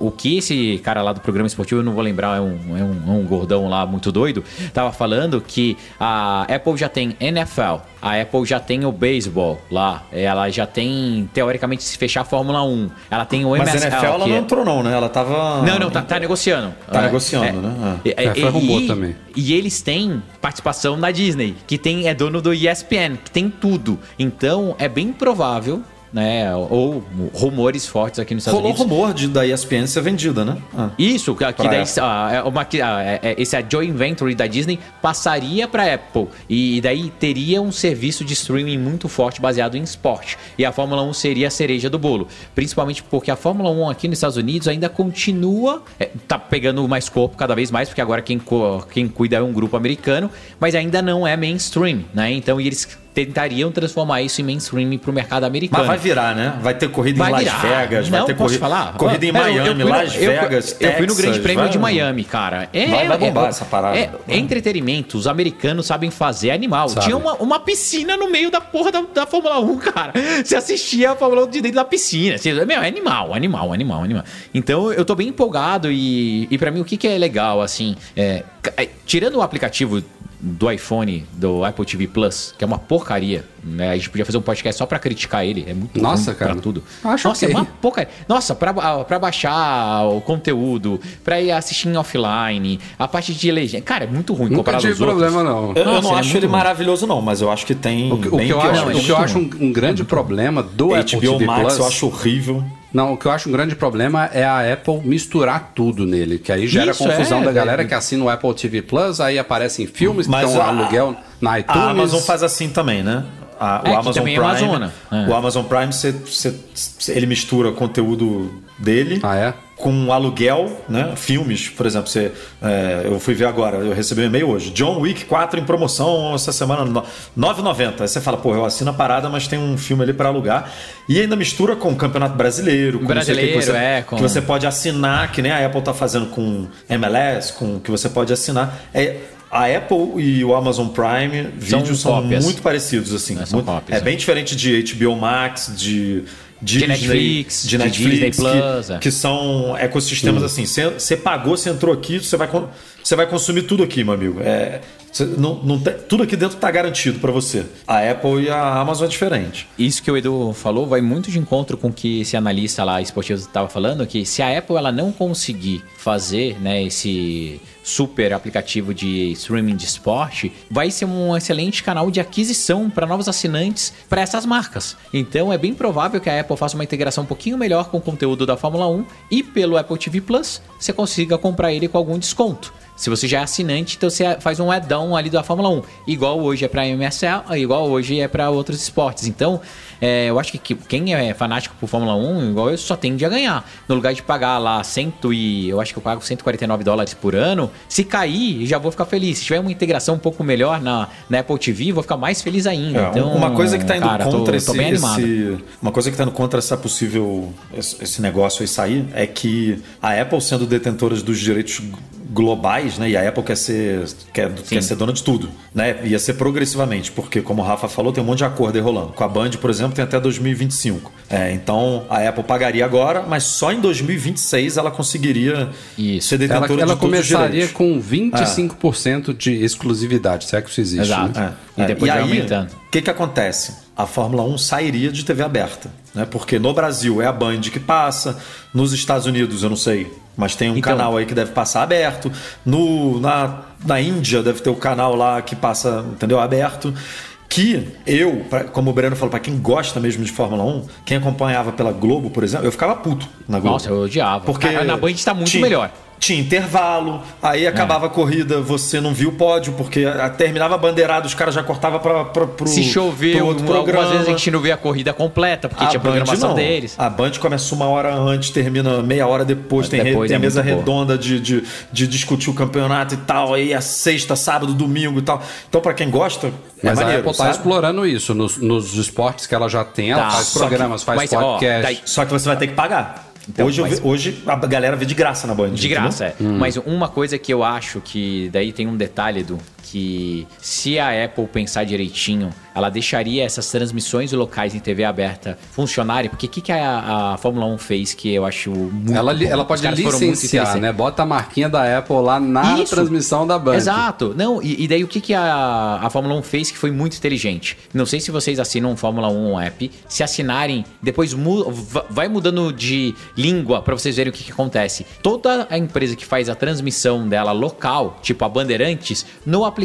o que esse cara lá do programa esportivo, eu não vou lembrar, é um, é um, é um gordão lá muito doido, tava falando que a Apple já tem NFL, a Apple já tem o beisebol lá, ela já tem teoricamente se fechar a Fórmula 1, ela tem o Mas MSL, a NFL ela que não é- entrou, não, né? Ela tava. Não, não, tá, tá negociando. Tá É, negociando, é. né? É, É, foi rumor e, também. E eles têm participação na Disney, que tem, é dono do ESPN, que tem tudo. Então é bem provável, né? Ou rumores fortes aqui nos Estados Rolou Unidos. rumor de, da ESPN ser vendida, né? Ah. Isso, que, daí, ah, é uma, ah, é- é- esse a joint venture da Disney passaria para Apple e daí teria um serviço de streaming muito forte baseado em esporte. E a Fórmula 1 seria a cereja do bolo, principalmente porque a Fórmula 1 aqui nos Estados Unidos ainda continua, é, tá pegando mais corpo cada vez mais, porque agora quem, quem cuida é um grupo americano, mas ainda não é mainstream, né? Então e eles tentariam transformar isso em mainstream para o mercado americano. Mas vai virar, né? Vai ter corrida Vai em Las virar. Vegas, vai Não, ter posso corrida, falar? corrida em É, eu- eu Miami, Las eu- Vegas, Eu, fui no Grande Texas, Prêmio vai- de Miami, cara. É, Vai- vai bombar é- essa parada. É, é entretenimento. Os americanos sabem fazer animal. Sabe. Tinha uma, uma piscina no meio da porra da, da Fórmula 1, cara. Você assistia a Fórmula 1 de dentro da piscina. Você, meu, é animal, animal, animal, animal. Então eu tô bem empolgado e, e para mim o que, que é legal, assim, é, é, tirando o aplicativo do iPhone, do Apple TV Plus, que é uma porcaria, né? A gente podia fazer um podcast só pra criticar ele. É muito Nossa, ruim cara. pra tudo. Acho Nossa, ok. é uma porcaria. Nossa, pra, pra baixar o conteúdo, pra ir assistir em offline, a parte de legenda. Cara, é muito ruim Nunca comparado tive problema, não. Eu, eu não é acho ele ruim. maravilhoso, não, mas eu acho que tem. O que, o que eu pior. acho, Não, o que eu é acho um, um grande problema do Apple HBO TV Max Plus... eu acho horrível. Não, o que eu acho um grande problema é a Apple misturar tudo nele, que aí gera Isso, confusão é, da galera é. que assina o Apple TV Plus, aí aparecem filmes que Mas estão a- aluguel na iTunes. A Amazon faz assim também, né? A- É, o que Amazon também é Prime. É. o Amazon Prime, você- você- você- ele mistura conteúdo dele Ah, é? Com aluguel, né? Filmes, por exemplo, você, é, eu fui ver agora, eu recebi um e-mail hoje. John Wick 4 em promoção essa semana, no- 9,90. Aí você fala, pô, eu assino a parada, mas tem um filme ali para alugar. E ainda mistura com o Campeonato Brasileiro, com não sei o que que Brasileiro, você, é, com- que você pode assinar, que nem a Apple tá fazendo com MLS, com que você pode assinar. É, a Apple e o Amazon Prime São vídeos são, cópias. muito parecidos, assim. É, são Muito- é é. bem diferente de HBO Max, de. Disney, Netflix, de de Netflix, Disney que- Plus, é. que são ecossistemas assim. Você pagou, você entrou aqui, você vai, você vai consumir tudo aqui, meu amigo. É, não, não tem- tudo aqui dentro está garantido para você. A Apple e a Amazon é diferente. Isso que o Edu falou vai muito de encontro com o que esse analista lá esportivo estava falando, que se a Apple ela não conseguir fazer né, esse super aplicativo de streaming de esporte, vai ser um excelente canal de aquisição para novos assinantes para essas marcas. Então é bem provável que a Apple faça uma integração um pouquinho melhor com o conteúdo da Fórmula 1 e pelo Apple TV Plus você consiga comprar ele com algum desconto. Se você já é assinante, então você faz um add-on ali da Fórmula 1. Igual hoje é para MSL, igual hoje é para outros esportes. Então, é, eu acho que, que quem é fanático por Fórmula 1, igual eu, só tende a ganhar. No lugar de pagar lá cento e... Eu acho que eu pago 149 dólares por ano. Se cair, já vou ficar feliz. Se tiver uma integração um pouco melhor na, na Apple TV, vou ficar mais feliz ainda. É, então, uma coisa que está indo cara, tô- contra tô, esse, bem animado. esse- uma coisa que está indo contra essa possível esse negócio aí sair é que a Apple sendo detentora dos direitos globais, né? E a Apple quer ser quer, quer ser dona de tudo, né? Ia ser progressivamente, porque como o Rafa falou, tem um monte de acordo aí rolando. Com a Band, por exemplo, tem até 2025. É, então a Apple pagaria agora, mas só em 2026 ela conseguiria Isso. ser Ela, detentora ela de os começaria com 25% de exclusividade, se é que isso existe. Exato. né? É, E é. depois vai aí, aumentando. O que, que acontece? A Fórmula 1 sairia de TV aberta, né? Porque no Brasil é a Band que passa, nos Estados Unidos eu não sei, mas tem um Então- canal aí que deve passar aberto. No, na, na Índia deve ter o canal lá que passa, entendeu? Aberto. Que eu, como o Breno falou, para quem gosta mesmo de Fórmula 1, quem acompanhava pela Globo, por exemplo, eu ficava puto na Globo. Nossa, eu odiava. Porque Cara, na Band tá muito tinha- melhor. Tinha intervalo, aí acabava a corrida, você não viu o pódio, porque a- terminava a bandeirada, os caras já cortavam para pro, Se pro choveu, outro algumas programa. vezes a gente não vê a corrida completa, porque A tinha Band programação não. deles. A Band começa uma hora antes, termina meia hora depois, tem, re- Depois tem é mesa redonda de, de, de discutir o campeonato e tal, aí a sexta, sábado, domingo e tal. Então, para quem gosta, é Mas maneiro, a Apple está sabe? explorando isso. Nos, nos esportes que ela já tem, ela Tá, faz só que- programas, faz mas, ó, podcast. daí- Só que você vai ter que pagar. Então, hoje, mas- hoje a galera vê de graça na Band. De graça, é. Mas uma coisa que eu acho que daí tem um detalhe do que se a Apple pensar direitinho, ela deixaria essas transmissões locais em TV aberta funcionarem, porque o que, que a, a Fórmula 1 fez que eu acho muito Ela, bom? ela pode licenciar, né? Bota a marquinha da Apple lá na Isso. transmissão da Band. Exato. Não, e, e daí o que, que a, a Fórmula 1 fez que foi muito inteligente? Não sei se vocês assinam Fórmula 1 app. Se assinarem, depois mu- va- vai mudando de língua pra vocês verem o que, que acontece. Toda a empresa que faz a transmissão dela local, tipo a Bandeirantes, no aplicativo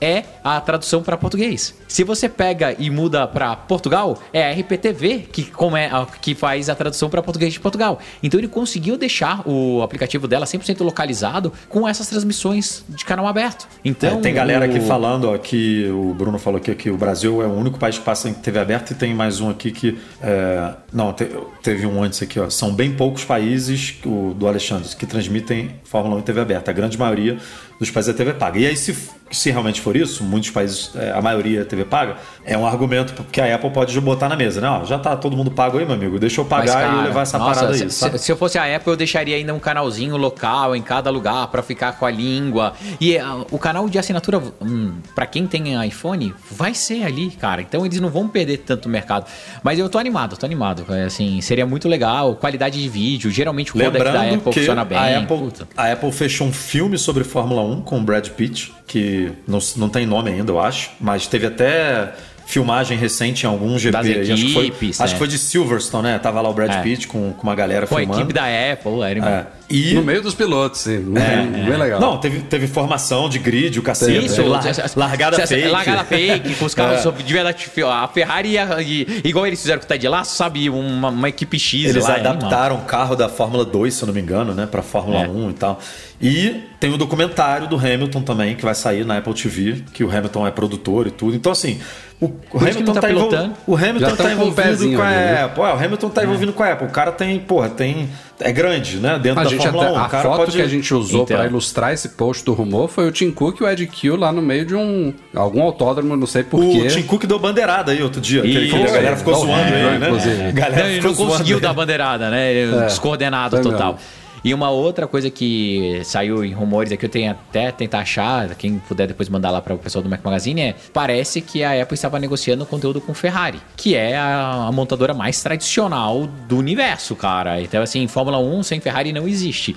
é a tradução para português. Se você pega e muda para Portugal, é a RPTV que, como é, que faz a tradução para português de Portugal. Então ele conseguiu deixar o aplicativo dela 100% localizado com essas transmissões de canal aberto. Então É, tem galera aqui falando, ó, que o Bruno falou aqui que o Brasil é o único país que passa em TV aberta e tem mais um aqui que. é, não, te- teve um antes aqui, ó. São bem poucos países, o do Alexandre, que transmitem Fórmula 1 em TV aberta. A grande maioria dos países é TV paga. E aí, se, se realmente for isso, muitos países, é, a maioria TV paga, é um argumento que a Apple pode botar na mesa, né? Ó, já tá todo mundo pago aí, meu amigo. Deixa eu pagar Mas, e cara, levar essa nossa, parada se, aí, sabe? se- se eu fosse a Apple, eu deixaria ainda um canalzinho local em cada lugar pra ficar com a língua. E ah, o canal de assinatura, hum, para quem tem iPhone, vai ser ali, cara. Então eles não vão perder tanto mercado. Mas eu tô animado, tô animado. É, Assim, seria muito legal. Qualidade de vídeo. Geralmente o codec da Apple que funciona bem. a, Apple, Puta. a Apple fechou um filme sobre Fórmula 1 com o Brad Pitt, que não, não tem nome ainda, eu acho, mas teve até filmagem recente em algum GP. Das aí, acho, que foi, equipes, acho que foi de Silverstone, né? Tava lá o Brad É. Pitt com, com uma galera Com a filmando. equipe da Apple, era É. E No meio dos pilotos, sim. Bem legal. não, teve, teve formação de grid, o cacete. Isso, lar- largada essa- fake. Largada fake, com os carros É. de verdade. A Ferrari, ia- e- igual eles fizeram com o Ted Lasso, sabe? Uma, uma equipe X Eles lá. é adaptaram o carro da Fórmula 2, se eu não me engano, né, para Fórmula É. 1 e tal. E tem o documentário do Hamilton também, que vai sair na Apple TV, que o Hamilton é produtor e tudo. Então, assim, o, o Hamilton tá tá, envol- pilotando. O Hamilton Já tá com envolvido pezinho com a né? Apple. É, o Hamilton tá envolvido com a Apple. O cara tem, porra, tem. É grande, né? Dentro A, da gente Fórmula até- 1. a O cara foto pode. que a gente usou Então. pra ilustrar esse post do rumor foi o Tim Cook e o Ed Kill lá no meio de um algum autódromo, não sei O porquê. Tim Cook deu bandeirada aí outro dia. que Isso. a galera ficou É, zoando é, ele, né? inclusive. A galera Não, ele não conseguiu dar bandeirada, né? Descoordenado foi total. mesmo. E uma outra coisa que saiu em rumores aqui, eu tenho até tentar achar, quem puder depois mandar lá para o pessoal do Mac Magazine, é parece que a Apple estava negociando conteúdo com Ferrari, que é a, a montadora mais tradicional do universo, cara. Então, assim, Fórmula 1 sem Ferrari não existe.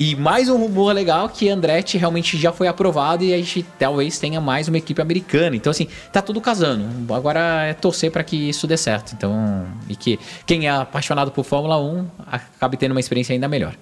E mais um rumor legal que Andretti realmente já foi aprovado e a gente talvez tenha mais uma equipe americana. Então, assim, tá tudo casando. Agora é torcer para que isso dê certo. Então, e que quem é apaixonado por Fórmula 1 acabe tendo uma experiência ainda melhor.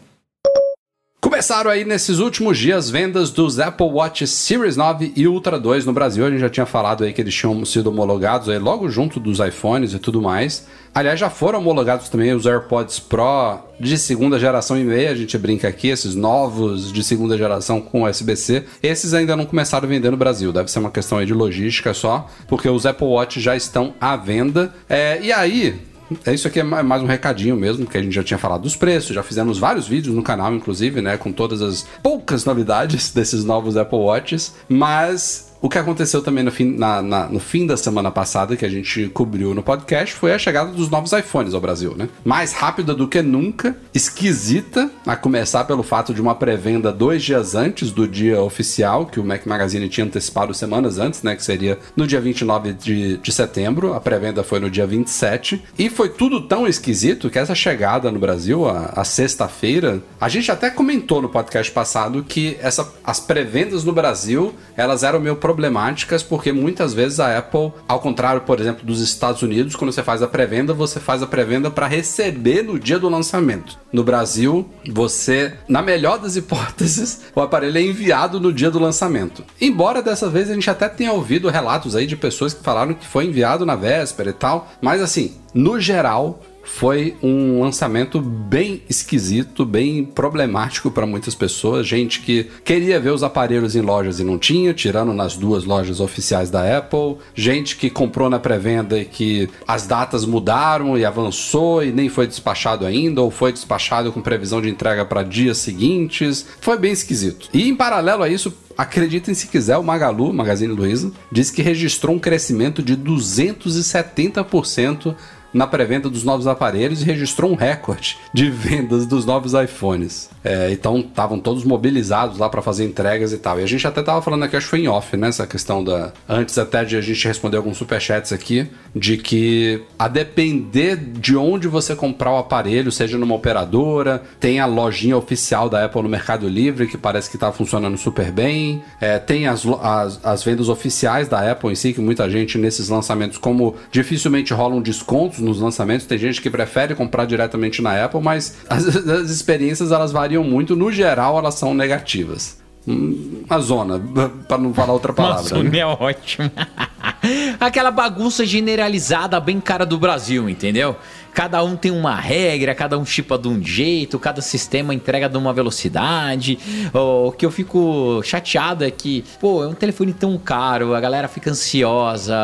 Começaram aí nesses últimos dias vendas dos Apple Watch Series 9 e Ultra 2 no Brasil. A gente já tinha falado aí que eles tinham sido homologados aí logo junto dos iPhones e tudo mais. Aliás, já foram homologados também os AirPods Pro de segunda geração e meia. A gente brinca aqui, esses novos de segunda geração com USB-C. Esses ainda não começaram a vender no Brasil. Deve ser uma questão aí de logística só, porque os Apple Watch já estão à venda. É, e aí, isso aqui é ma- mais um recadinho mesmo, porque a gente já tinha falado dos preços, já fizemos vários vídeos no canal, inclusive, né, com todas as poucas novidades desses novos Apple Watches, mas o que aconteceu também no fim, na- na- no fim da semana passada, que a gente cobriu no podcast, foi a chegada dos novos iPhones ao Brasil, né? Mais rápida do que nunca, esquisita, a começar pelo fato de uma pré-venda dois dias antes do dia oficial, que o Mac Magazine tinha antecipado semanas antes, né? Que seria no dia 29 de, de setembro, a pré-venda foi no dia 27, e foi tudo tão esquisito que essa chegada no Brasil, a, a sexta-feira, a gente até comentou no podcast passado que essa, as pré-vendas no Brasil, elas eram meio problemáticas, porque muitas vezes a Apple, ao contrário, por exemplo, dos Estados Unidos, quando você faz a pré-venda, você faz a pré-venda para receber no dia do lançamento. No Brasil, você, na melhor das hipóteses, o aparelho é enviado no dia do lançamento. Embora dessa vez a gente até tenha ouvido relatos aí de pessoas que falaram que foi enviado na véspera e tal, mas assim, no geral, foi um lançamento bem esquisito, bem problemático para muitas pessoas. Gente que queria ver os aparelhos em lojas e não tinha, tirando nas duas lojas oficiais da Apple. Gente que comprou na pré-venda e que as datas mudaram e avançou e nem foi despachado ainda, ou foi despachado com previsão de entrega para dias seguintes. Foi bem esquisito. E em paralelo a isso, Acreditem se quiser, o Magalu, Magazine Luiza, disse que registrou um crescimento de 270% na pré-venda dos novos aparelhos e registrou um recorde de vendas dos novos iPhones. É, então estavam todos mobilizados lá para fazer entregas e tal. E a gente até tava falando aqui, acho que foi em off, né? Essa questão da. Antes até de a gente responder alguns superchats aqui, de que a depender de onde você comprar o aparelho, seja numa operadora, tem a lojinha oficial da Apple no Mercado Livre, que parece que tá funcionando super bem. É, tem as, as, as vendas oficiais da Apple em si, que muita gente nesses lançamentos, como dificilmente rolam descontos nos lançamentos, tem gente que prefere comprar diretamente na Apple, mas as, as experiências elas variam muito. No geral, elas são negativas. Hum, Uma zona, para não falar outra palavra. né? Nossa, é ótimo. Aquela bagunça generalizada bem cara do Brasil, entendeu? Cada um tem uma regra, cada um chipa de um jeito, cada sistema entrega de uma velocidade. O que eu fico chateado é que, pô, é um telefone tão caro, a galera fica ansiosa,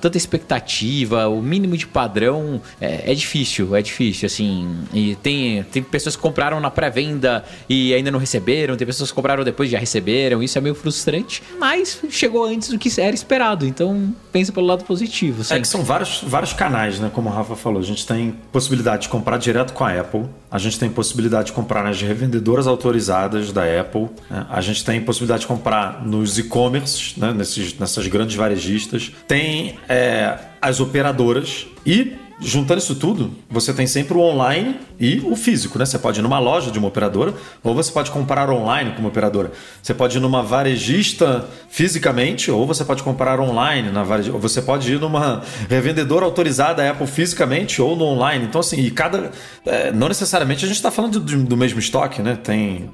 tanta expectativa, o mínimo de padrão é, é difícil, é difícil, assim. E tem, tem pessoas que compraram na pré-venda e ainda não receberam, tem pessoas que compraram depois e já receberam, isso é meio frustrante, mas chegou antes do que era esperado, então pensa pelo lado positivo. É sempre. que são vários, vários canais, né? Como o Rafa falou. A gente tem possibilidade de comprar direto com a Apple. A gente tem possibilidade de comprar nas revendedoras autorizadas da Apple. né? A gente tem possibilidade de comprar nos e-commerce, né? Nessas grandes varejistas. Tem é, as operadoras e Juntando isso tudo, você tem sempre o online e o físico, né? Você pode ir numa loja de uma operadora ou você pode comprar online com uma operadora. Você pode ir numa varejista fisicamente ou você pode comprar online na varejista. Ou você pode ir numa revendedora autorizada Apple fisicamente ou no online. Então, assim, e cada. é, não necessariamente a gente está falando do, do mesmo estoque, né? Tem.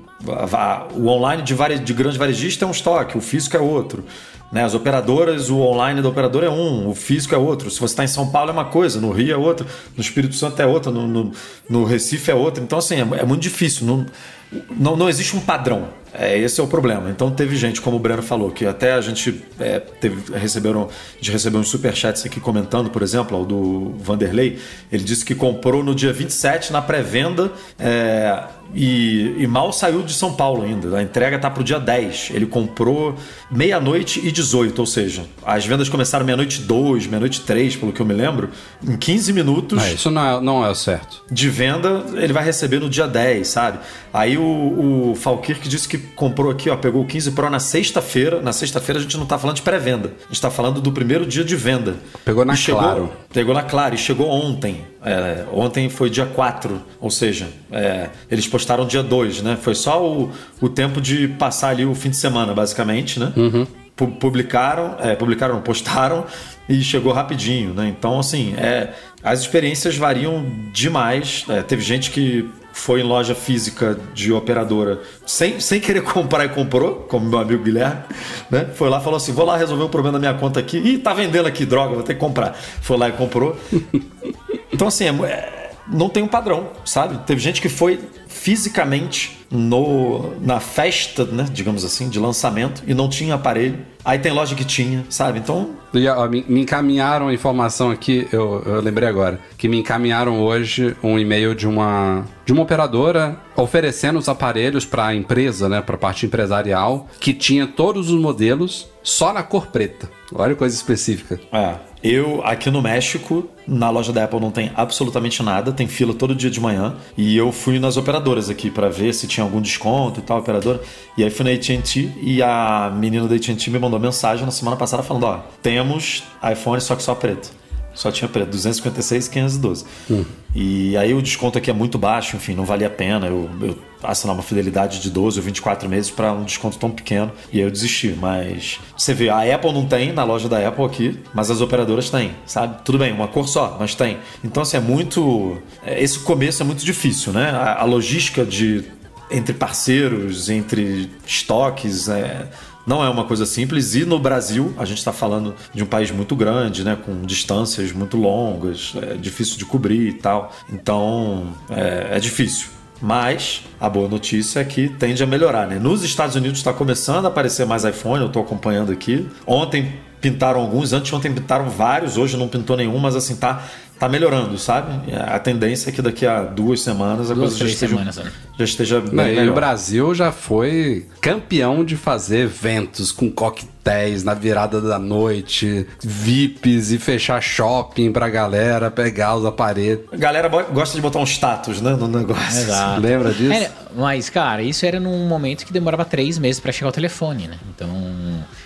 o online de, vare, de grande varejista é um estoque, o físico é outro. Né? As operadoras, o online da operadora é um, o físico é outro. Se você está em São Paulo é uma coisa, no Rio é outra, no Espírito Santo é outra, no, no, no Recife é outra. Então, assim, é, é muito difícil. Não, não, não existe um padrão. É, esse é o problema. Então teve gente, como o Breno falou, que até a gente é, teve, receberam, a gente recebeu uns superchats aqui comentando, por exemplo, o do Vanderlei. Ele disse que comprou no dia 27 na pré-venda é, e, e mal saiu de São Paulo ainda. A entrega tá pro dia 10. Ele comprou meia-noite e 18, ou seja, as vendas começaram meia-noite 2, meia-noite 3, pelo que eu me lembro. Em 15 minutos Ah, isso não é, não é o certo. de venda ele vai receber no dia 10, sabe? Aí o, o Falkirk disse que comprou aqui, ó, pegou o 15 Pro na sexta-feira. Na sexta-feira a gente não tá falando de pré-venda, a gente tá falando do primeiro dia de venda. Pegou na E chegou- Claro. Pegou na Claro e chegou ontem. É, ontem foi dia 4, ou seja, é, eles postaram dia 2, né? Foi só o, o tempo de passar ali o fim de semana, basicamente, né? Pu- Publicaram, é, publicaram, postaram e chegou rapidinho, né? Então, assim, é, as experiências variam demais. É, teve gente que foi em loja física de operadora sem, sem querer comprar e comprou, como meu amigo Guilherme, né? Foi lá e falou assim: vou lá resolver um problema da minha conta aqui. Ih, tá vendendo aqui, droga, vou ter que comprar. Foi lá e comprou. Então, assim, é é- não tem um padrão, sabe? Teve gente que foi fisicamente no, na festa, né, digamos assim, de lançamento e não tinha aparelho. Aí tem loja que tinha, sabe? Então, E, ó, me, me encaminharam a informação aqui, eu, eu lembrei agora, que me encaminharam hoje um e-mail de uma, de uma operadora oferecendo os aparelhos para a empresa, né, para a parte empresarial, que tinha todos os modelos só na cor preta. Olha que coisa específica. É. Eu, aqui no México, na loja da Apple não tem absolutamente nada, tem fila todo dia de manhã. E eu fui nas operadoras aqui para ver se tinha algum desconto e tal, operadora. E aí fui na AT&T e a menina da AT&T me mandou mensagem na semana passada falando, ó, temos iPhone só que só preto. Só tinha preto, 256 e 512. E aí o desconto aqui é muito baixo, enfim, não valia a pena. Eu, eu assinar uma fidelidade de 12 ou 24 meses para um desconto tão pequeno. E aí eu desisti. Mas você vê, a Apple não tem na loja da Apple aqui, mas as operadoras têm, sabe? Tudo bem, uma cor só, mas tem. Então, assim, é muito. é, Esse começo é muito difícil, né? A, a logística de. Entre parceiros, entre estoques, é, não é uma coisa simples. E no Brasil, a gente está falando de um país muito grande, né? Com distâncias muito longas, é difícil de cobrir e tal. Então, é, é difícil. Mas a boa notícia é que tende a melhorar, né? Nos Estados Unidos está começando a aparecer mais iPhone, eu estou acompanhando aqui. Ontem pintaram alguns, anteontem pintaram vários, hoje não pintou nenhum, mas assim, tá, tá melhorando, sabe? A tendência é que daqui a duas semanas a Duas, coisa já esteja, semanas, né? já esteja bem Não, e o. Brasil já foi campeão de fazer eventos com coquetéis na virada da noite, VIPs e fechar shopping pra galera pegar os aparelhos. A galera gosta de botar um status, né, no negócio. Exato. Lembra disso? É, mas, cara, isso era num momento que demorava três meses pra chegar o telefone, né? Então.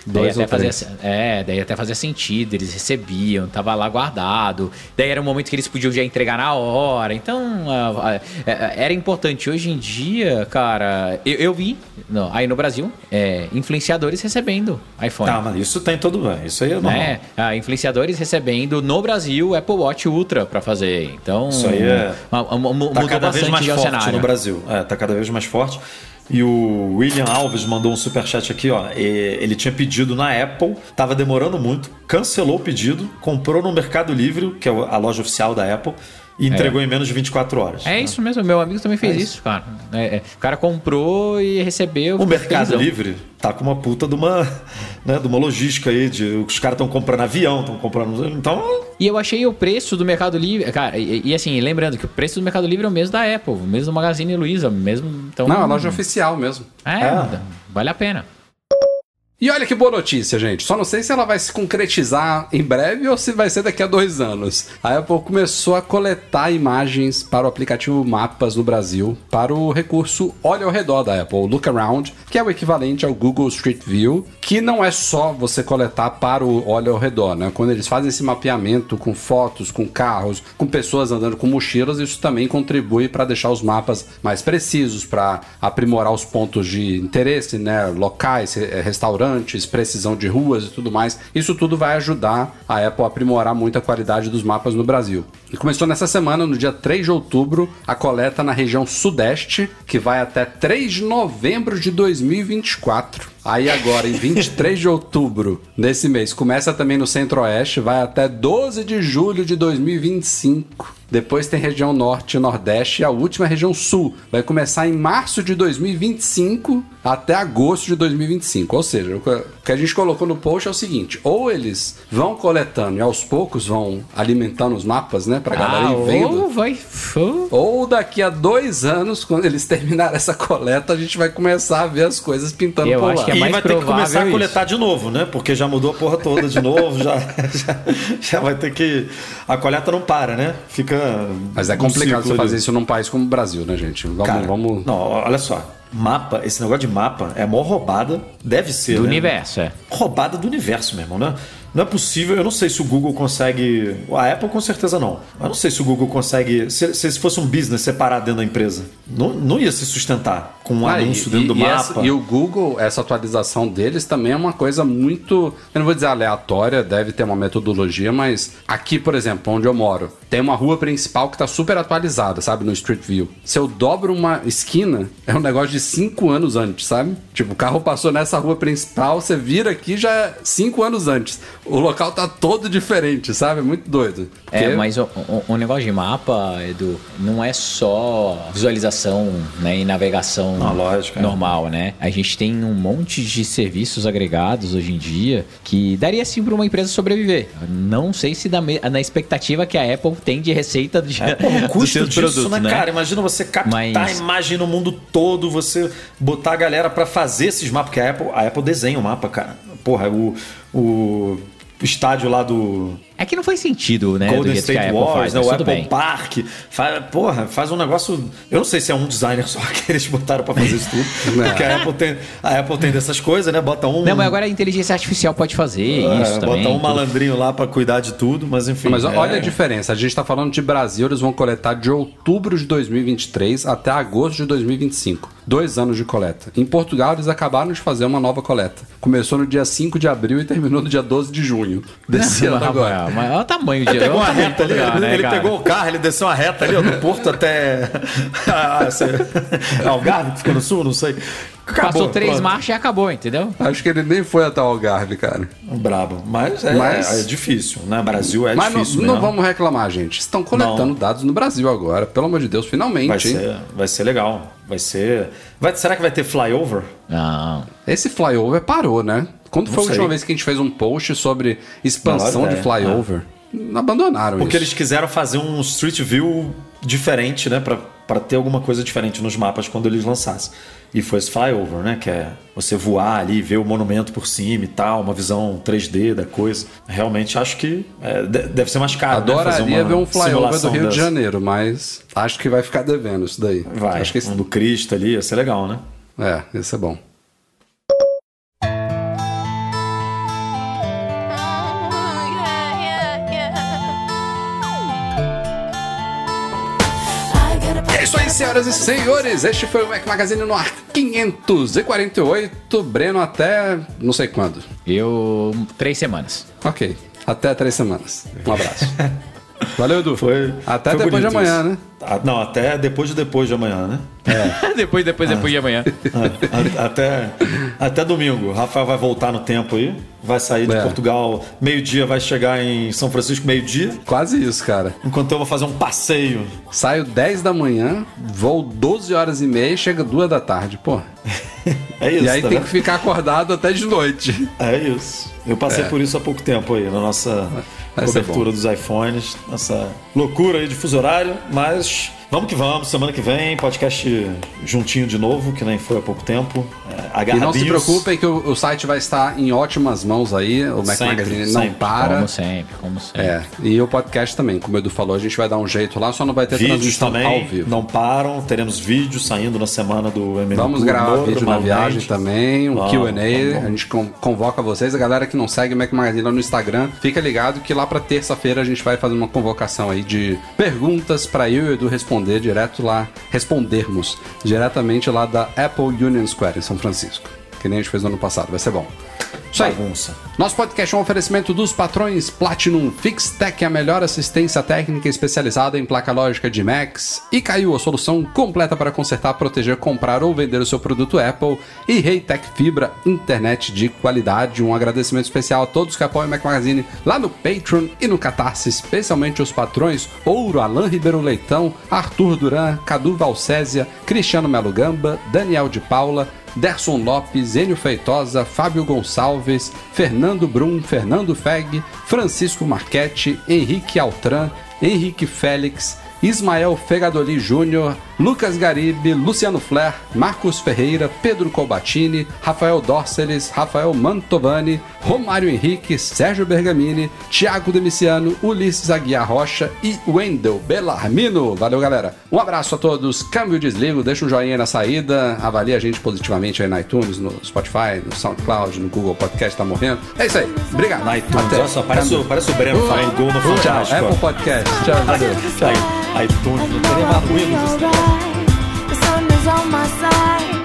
Daí Dois até ou três. fazia, é, daí até fazia sentido, eles recebiam, tava lá guardado. Daí era um momento que eles podiam já entregar na hora. Então, ah, é, era importante. Hoje em dia, cara, eu, eu vi não, aí no Brasil é, influenciadores recebendo iPhone. Tá, mas isso tem todo bem. Isso aí é normal. Ah, influenciadores recebendo no Brasil Apple Watch Ultra pra fazer. Então, Isso aí é- Tá mudou cada vez bastante mais já o forte cenário. no Brasil. É, tá cada vez mais forte. E o William Alves mandou um superchat aqui, ó. Ele tinha pedido na Apple, tava demorando muito, cancelou o pedido, comprou no Mercado Livre, que é a loja oficial da Apple, e entregou em menos de 24 horas. É isso mesmo, meu amigo também fez É isso, cara. É, é, o cara comprou e recebeu. O Mercado felizão. Livre tá com uma puta de uma, né, de uma logística aí, de os caras estão comprando avião, estão comprando. Então, E eu achei o preço do Mercado Livre. Cara, e, e assim, lembrando que o preço do Mercado Livre é o mesmo da Apple, o mesmo do Magazine Luiza, mesmo. Então, Não, a loja oficial mesmo. É, É. vale a pena. E olha que boa notícia, gente. Só não sei se ela vai se concretizar em breve ou se vai ser daqui a dois anos. A Apple começou a coletar imagens para o aplicativo Mapas no Brasil para o recurso Olha ao Redor da Apple, Look Around, que é o equivalente ao Google Street View, que não é só você coletar para o Olha ao Redor, né? Quando eles fazem esse mapeamento com fotos, com carros, com pessoas andando com mochilas, isso também contribui para deixar os mapas mais precisos, para aprimorar os pontos de interesse, né? Locais, re- precisão de ruas e tudo mais. Isso tudo vai ajudar a Apple a aprimorar muito a qualidade dos mapas no Brasil. E começou nessa semana, no dia 3 de outubro, a coleta na região sudeste, que vai até 3 de novembro de 2024. Aí agora, em 23 de outubro, nesse mês, começa também no centro-oeste, vai até 12 de julho de 2025. Depois tem região norte e nordeste e a última é região sul. Vai começar em março de 2025 até agosto de 2025. Ou seja, o que- a gente colocou no post é o seguinte: ou eles vão coletando e aos poucos vão alimentando os mapas, né, pra galera Ah, ir vendo. ou vai. Ou daqui a dois anos, quando eles terminarem essa coleta, a gente vai começar a ver as coisas pintando Eu por lá. Que é e mais vai ter que começar a isso. coletar de novo, né? Porque já mudou a porra toda de novo, já, já, já vai ter que. A coleta não para, né? Fica. Mas é complicado você fazer isso num país como o Brasil, né, gente? Vamos, Cara, vamos. Não, olha só. Mapa, esse negócio de mapa é a maior roubada, deve ser. Do né? universo, é. Roubada do universo, meu irmão, né? Não é possível, eu não sei se o Google consegue. A Apple com certeza não. Eu não sei se o Google consegue. Se, se fosse um business separado dentro da empresa, não, não ia se sustentar com um Ah, anúncio e, dentro do e mapa. essa- e o Google, essa atualização deles também é uma coisa muito. Eu não vou dizer aleatória, deve ter uma metodologia, mas aqui, por exemplo, onde eu moro, tem uma rua principal que tá super atualizada, sabe? No Street View. Se eu dobro uma esquina, é um negócio de cinco anos antes, sabe? Tipo, o carro passou nessa rua principal, você vira aqui já é cinco anos antes. O local tá todo diferente, sabe? É muito doido. É, Porque- mas o, o- o negócio de mapa, Edu, não é só visualização né, e navegação Não, lógico, é. normal, né? A gente tem um monte de serviços agregados hoje em dia que daria sim para uma empresa sobreviver. Não sei se da na expectativa que a Apple tem de receita de, É, o dos custo seus disso, produtos, né, né? cara? Imagina você captar Mas- a imagem no mundo todo, você botar a galera pra fazer esses mapas, porque a Apple, a Apple desenha o mapa, cara. Porra, o, o estádio lá do É que não faz sentido, né? Golden State Apple Wars, faz, né, o Apple bem. Park. Faz, porra, faz um negócio. Eu não sei se é um designer só que eles botaram pra fazer isso tudo. Não. porque a Apple, tem, a Apple tem dessas coisas, né? Bota um. Não, mas agora a inteligência artificial pode fazer é, isso também. Bota um tudo. malandrinho lá pra cuidar de tudo, mas enfim. Mas é- olha a diferença. A gente tá falando de Brasil, eles vão coletar de outubro de 2023 até agosto de 2025. Dois anos de coleta. Em Portugal, eles acabaram de fazer uma nova coleta. Começou no dia 5 de abril e terminou no dia 12 de junho desse ano agora. Mas olha o tamanho de Ele pegou olha uma reta ali, Portugal, ele, né, ele cara? pegou o carro, ele desceu uma reta ali, ó, do Porto até ah, Algarve, que fica no sul, não sei. Acabou, Passou três pronto. marchas e acabou, entendeu? Acho que ele nem foi até o Algarve, cara. Brabo. Mas é, Mas- é difícil, né? Brasil é Mas não, difícil não mesmo. vamos reclamar, gente. Estão coletando Não. dados no Brasil agora. Pelo amor de Deus, finalmente, Vai hein? ser, vai ser legal. Vai ser. Vai, será que vai ter flyover? Não. Esse flyover parou, né? Quando Não foi a última sei. vez que a gente fez um post sobre expansão de ideia, flyover? Abandonaram Porque isso. eles quiseram fazer um Street View diferente, né? Pra, pra ter alguma coisa diferente nos mapas quando eles lançassem. E foi esse flyover, né? Que é você voar ali, ver o monumento por cima e tal, uma visão 3D da coisa. Realmente acho que é, de- deve ser mais caro. né? Adoraria uma ver um flyover do Rio de. Janeiro, mas acho que vai ficar devendo isso daí. Vai, Acho que esse... um do Cristo ali, ia ser legal, né? É, esse é bom. Senhoras e senhores. Este foi o Mac Magazine no ar 548. Breno até não sei quando. Eu. Três semanas. Ok. Até três semanas. Um abraço. Valeu, Edu. Foi. Até foi depois de amanhã, isso. né? Ah, Não, até depois de depois de amanhã, né? depois, depois, depois de amanhã. Ah, até, até domingo. O Rafael vai voltar no tempo aí. Vai sair de É. Portugal meio-dia, vai chegar em São Francisco meio-dia. Quase isso, cara. Enquanto eu vou fazer um passeio. Saio 10 da manhã, vou 12 horas e meia e chega 2 da tarde. Pô. É isso, E aí tá tem vendo? que ficar acordado até de noite. É isso. Eu passei por isso há pouco tempo aí, na nossa Ser cobertura dos iPhones, nossa loucura aí de fuso horário, mas vamos que vamos, semana que vem, podcast juntinho de novo, que nem foi há pouco tempo. É, E não se preocupem que o, o site vai estar em ótimas mãos aí. O Mac Sempre, Magazine não sempre. para. Como sempre, como sempre. É, e o podcast também, como o Edu falou, a gente vai dar um jeito lá, só não vai ter Vídeos transmissão ao também vivo. não param, teremos vídeos saindo na semana do MMU. Vamos gravar vídeo na viagem também, um Q&A, a gente con- convoca vocês, a galera que não segue o Mac Magazine lá no Instagram, fica ligado que lá pra terça-feira a gente vai fazer uma convocação aí de perguntas pra eu e o Edu responder direto lá, respondermos diretamente lá da Apple Union Square em São Francisco, que nem a gente fez no ano passado, vai ser bom. Isso aí. Bagunça. Nosso podcast é um oferecimento dos patrões Platinum Fixtech, a melhor assistência técnica especializada em placa lógica de Macs, e caiu a solução completa para consertar, proteger, comprar ou vender o seu produto Apple, e Reitec Fibra, internet de qualidade. Um agradecimento especial a todos que apoiam o Mac Magazine lá no Patreon e no Catarse, especialmente os patrões Ouro, Alain Ribeiro Leitão, Arthur Duran, Cadu Valcésia, Cristiano Melo Gamba, Daniel de Paula, Derson Lopes, Enio Feitosa, Fábio Gonçalves, Fernando Brum, Fernando Feg, Francisco Marchetti, Henrique Altran, Henrique Félix, Ismael Fegadoli Júnior, Lucas Garibe, Luciano Flair, Marcos Ferreira, Pedro Colbatini, Rafael Dorceles, Rafael Mantovani, Romário Henrique, Sérgio Bergamini, Thiago Demiciano, Ulisses Aguiar Rocha e Wendel Bellarmino. Valeu, galera. Um abraço a todos. Câmbio desligo, deixa um joinha na saída, avalie a gente positivamente aí na iTunes, no Spotify, no SoundCloud, no Google Podcast, tá morrendo. É isso aí. Obrigado. Na iTunes, Até. olha só, parece, o, parece o Breno falando gol no Tchau, Fantástico. Apple ó. Podcast. Tchau, valeu. Aí, iTunes, não teria mais. on my side.